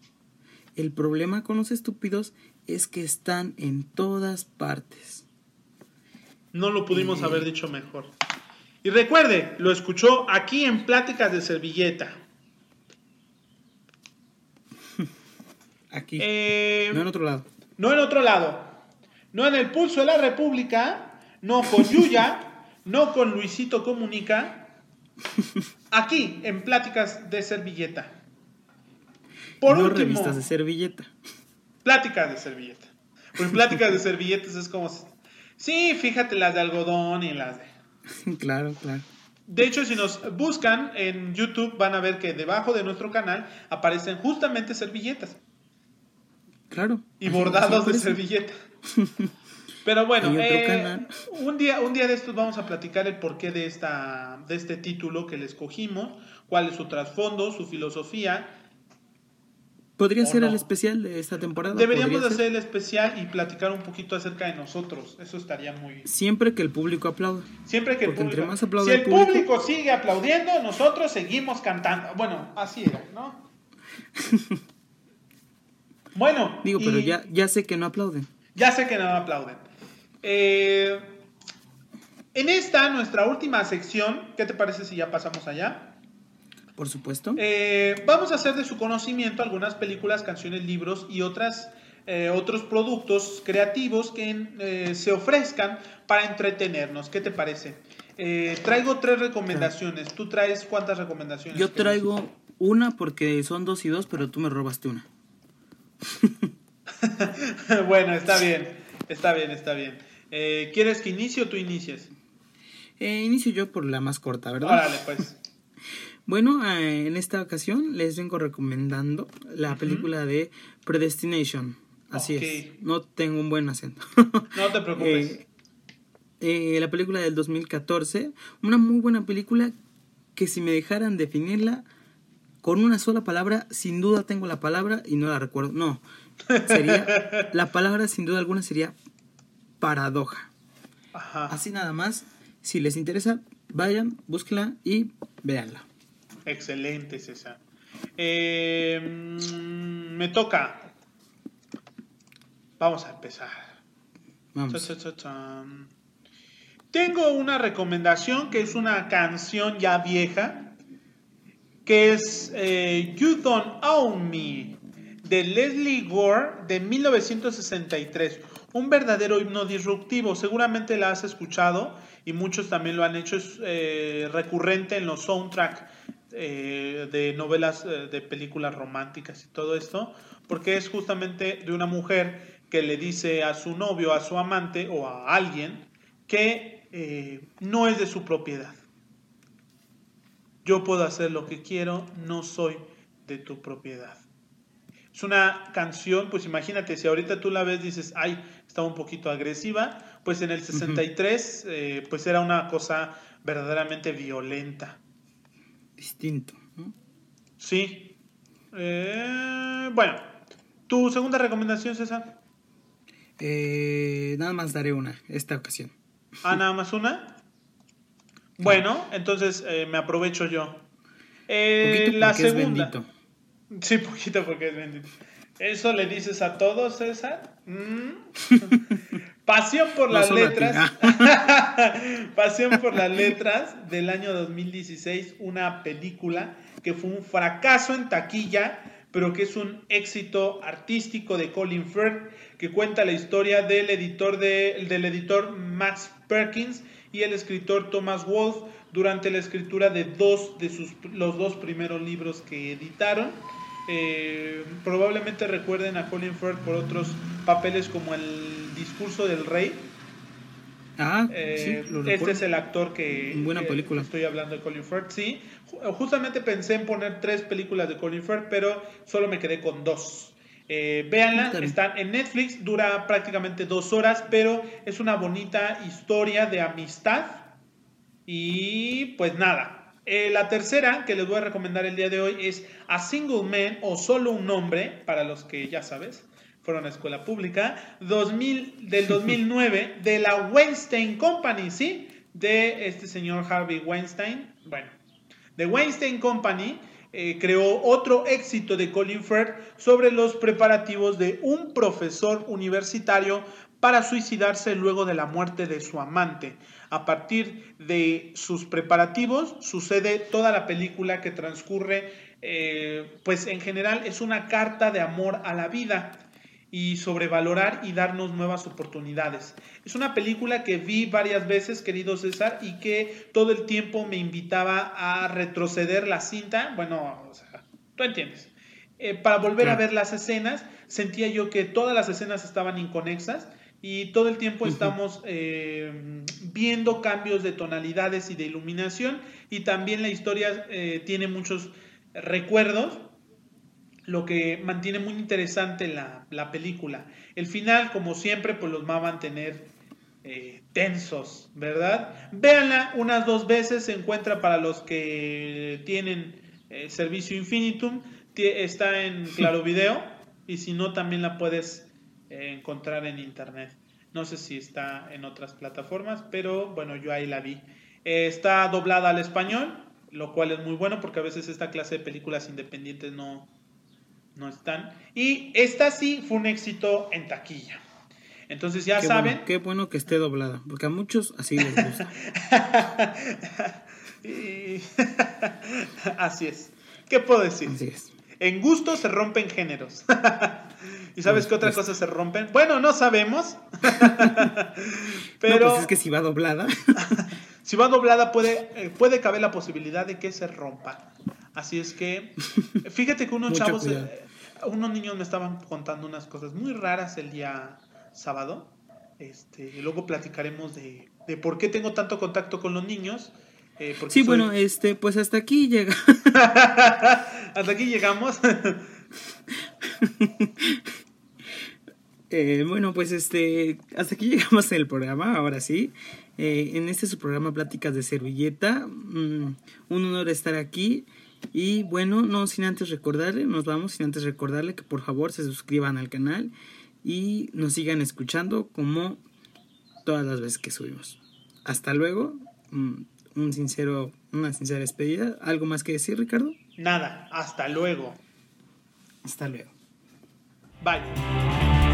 El problema con los estúpidos es que están en todas partes. No lo pudimos Eh. haber dicho mejor. Y recuerde, lo escuchó aquí en Pláticas de Servilleta. Aquí, Eh, no en otro lado. no en otro lado. No en el pulso de la República. No con Yuya. no con Luisito Comunica, aquí en Pláticas de Servilleta. Por no revistas de servilleta. Pláticas de servilleta. Pues pláticas de servilletas es como... Sí, fíjate las de algodón y las de... claro, claro. De hecho, si nos buscan en YouTube van a ver que debajo de nuestro canal aparecen justamente servilletas. Claro. Y bordados de servilleta. Pero bueno, eh, un, día, un día de estos vamos a platicar el porqué de, esta, de este título que le escogimos, cuál es su trasfondo, su filosofía. Podría ser el especial de esta temporada. Deberíamos hacer el especial y platicar un poquito acerca de nosotros. Eso estaría muy. Siempre que el público aplaude. Siempre que el público. Entre más si el público... público sigue aplaudiendo, nosotros seguimos cantando. Bueno, así era, ¿no? bueno. Digo, pero ya, ya sé que no aplauden. Ya sé que no aplauden. Eh, en esta, nuestra última sección, ¿qué te parece si ya pasamos allá? Por supuesto. Eh, vamos a hacer de su conocimiento algunas películas, canciones, libros y otras, eh, otros productos creativos que se ofrezcan para entretenernos. ¿Qué te parece? traigo tres recomendaciones. ¿Tú traes cuántas recomendaciones? Yo traigo una porque son dos y dos, pero tú me robaste una. bueno, está bien. Está bien, está bien. Eh, ¿Quieres que inicie o tú inicies? Eh, inicio yo por la más corta, ¿verdad? Órale, pues. Bueno, eh, en esta ocasión les vengo recomendando la película de Predestination. Así es. No tengo un buen acento. no te preocupes. Eh, la película del 2014. Una muy buena película que si me dejaran definirla con una sola palabra, sin duda tengo la palabra y no la recuerdo. No, sería, la palabra sin duda alguna sería paradoja. Así nada más, si les interesa, vayan, búsquenla y véanla. Excelente, César. Eh, mm, me toca. Vamos a empezar. Vamos. Tengo una recomendación que es una canción ya vieja, que es eh, You Don't Own Me, de Leslie Gore, de 1963 un verdadero himno disruptivo. Seguramente la has escuchado y muchos también lo han hecho. Es eh, recurrente en los soundtracks eh, de novelas, eh, de películas románticas y todo esto, porque es justamente de una mujer que le dice a su novio, a su amante o a alguien que no es de su propiedad. Yo puedo hacer lo que quiero, no soy de tu propiedad. Es una canción, pues imagínate, si ahorita tú la ves, dices, ay, estaba un poquito agresiva, pues en el 63, eh, pues era una cosa verdaderamente violenta. Distinto. Sí. Eh, bueno, ¿tu segunda recomendación, César? Eh, nada más daré una, esta ocasión. Ah, nada más una. Bueno, entonces me aprovecho yo. la segunda. Sí, poquito porque es bendito. ¿Eso le dices a todos, César? Mm. Pasión por las letras. Pasión por las letras del año 2016, una película que fue un fracaso en taquilla, pero que es un éxito artístico de Colin Firth, que cuenta la historia del editor, de, del editor Max Perkins y el escritor Thomas Wolfe durante la escritura de dos de sus, los dos primeros libros que editaron. Eh, probablemente recuerden a Colin Firth por otros papeles como el discurso del rey. Ah, eh, este es el actor que buena película. estoy hablando de Colin Firth, sí. Justamente pensé en poner tres películas de Colin Firth, pero solo me quedé con dos. Eh, véanla, están en Netflix, dura prácticamente dos horas, pero es una bonita historia de amistad. Y pues nada, eh, la tercera que les voy a recomendar el día de hoy es A Single Man o Solo un Hombre, para los que ya sabes, fueron a escuela pública, 2000, del 2009, de la Weinstein Company, ¿sí? De este señor Harvey Weinstein. Bueno, de Weinstein Company eh, creó otro éxito de Colin Firth sobre los preparativos de un profesor universitario para suicidarse luego de la muerte de su amante. A partir de sus preparativos sucede toda la película que transcurre, eh, pues en general es una carta de amor a la vida. Y sobrevalorar y darnos nuevas oportunidades. Es una película que vi varias veces, querido César, y que todo el tiempo me invitaba a retroceder la cinta. Bueno, o sea, tú entiendes. Eh, para volver a ver las escenas, sentía yo que todas las escenas estaban inconexas y todo el tiempo estamos eh, viendo cambios de tonalidades y de iluminación y también la historia eh, tiene muchos recuerdos, lo que mantiene muy interesante la, la, película. El final, como siempre, pues los va a mantener eh, tensos, ¿verdad? Véanla unas dos veces, se encuentra para los que tienen servicio Infinitum, está en Claro Video y si no también la puedes encontrar en internet. No sé si está en otras plataformas, pero bueno, yo ahí la vi. Eh, está doblada al español, lo cual es muy bueno porque a veces esta clase de películas independientes no, no están. Y esta sí fue un éxito en taquilla. Entonces ya saben. qué bueno que esté doblada, porque a muchos así les gusta. así es. ¿Qué puedo decir? Así es. En gusto se rompen géneros. ¿Y sabes qué otra cosa se rompen? Bueno, no sabemos. Pero. No, pues es que si va doblada. si va doblada, puede, eh, puede caber la posibilidad de que se rompa. Así es que. Fíjate que unos chavos. Eh, unos niños me estaban contando unas cosas muy raras el día sábado. Este, y luego platicaremos de, de por qué tengo tanto contacto con los niños. Eh, sí, bueno, este, pues hasta aquí llega. hasta aquí llegamos. Eh, bueno, pues este, hasta aquí llegamos el programa, ahora sí. Eh, en este su programa Pláticas de Servilleta. Mm, un honor estar aquí. Y bueno, no sin antes recordarle, nos vamos sin antes recordarle que por favor se suscriban al canal y nos sigan escuchando como todas las veces que subimos. Hasta luego. Mm, un sincero, una sincera despedida. ¿Algo más que decir, Ricardo? Nada, hasta luego. Hasta luego. Bye.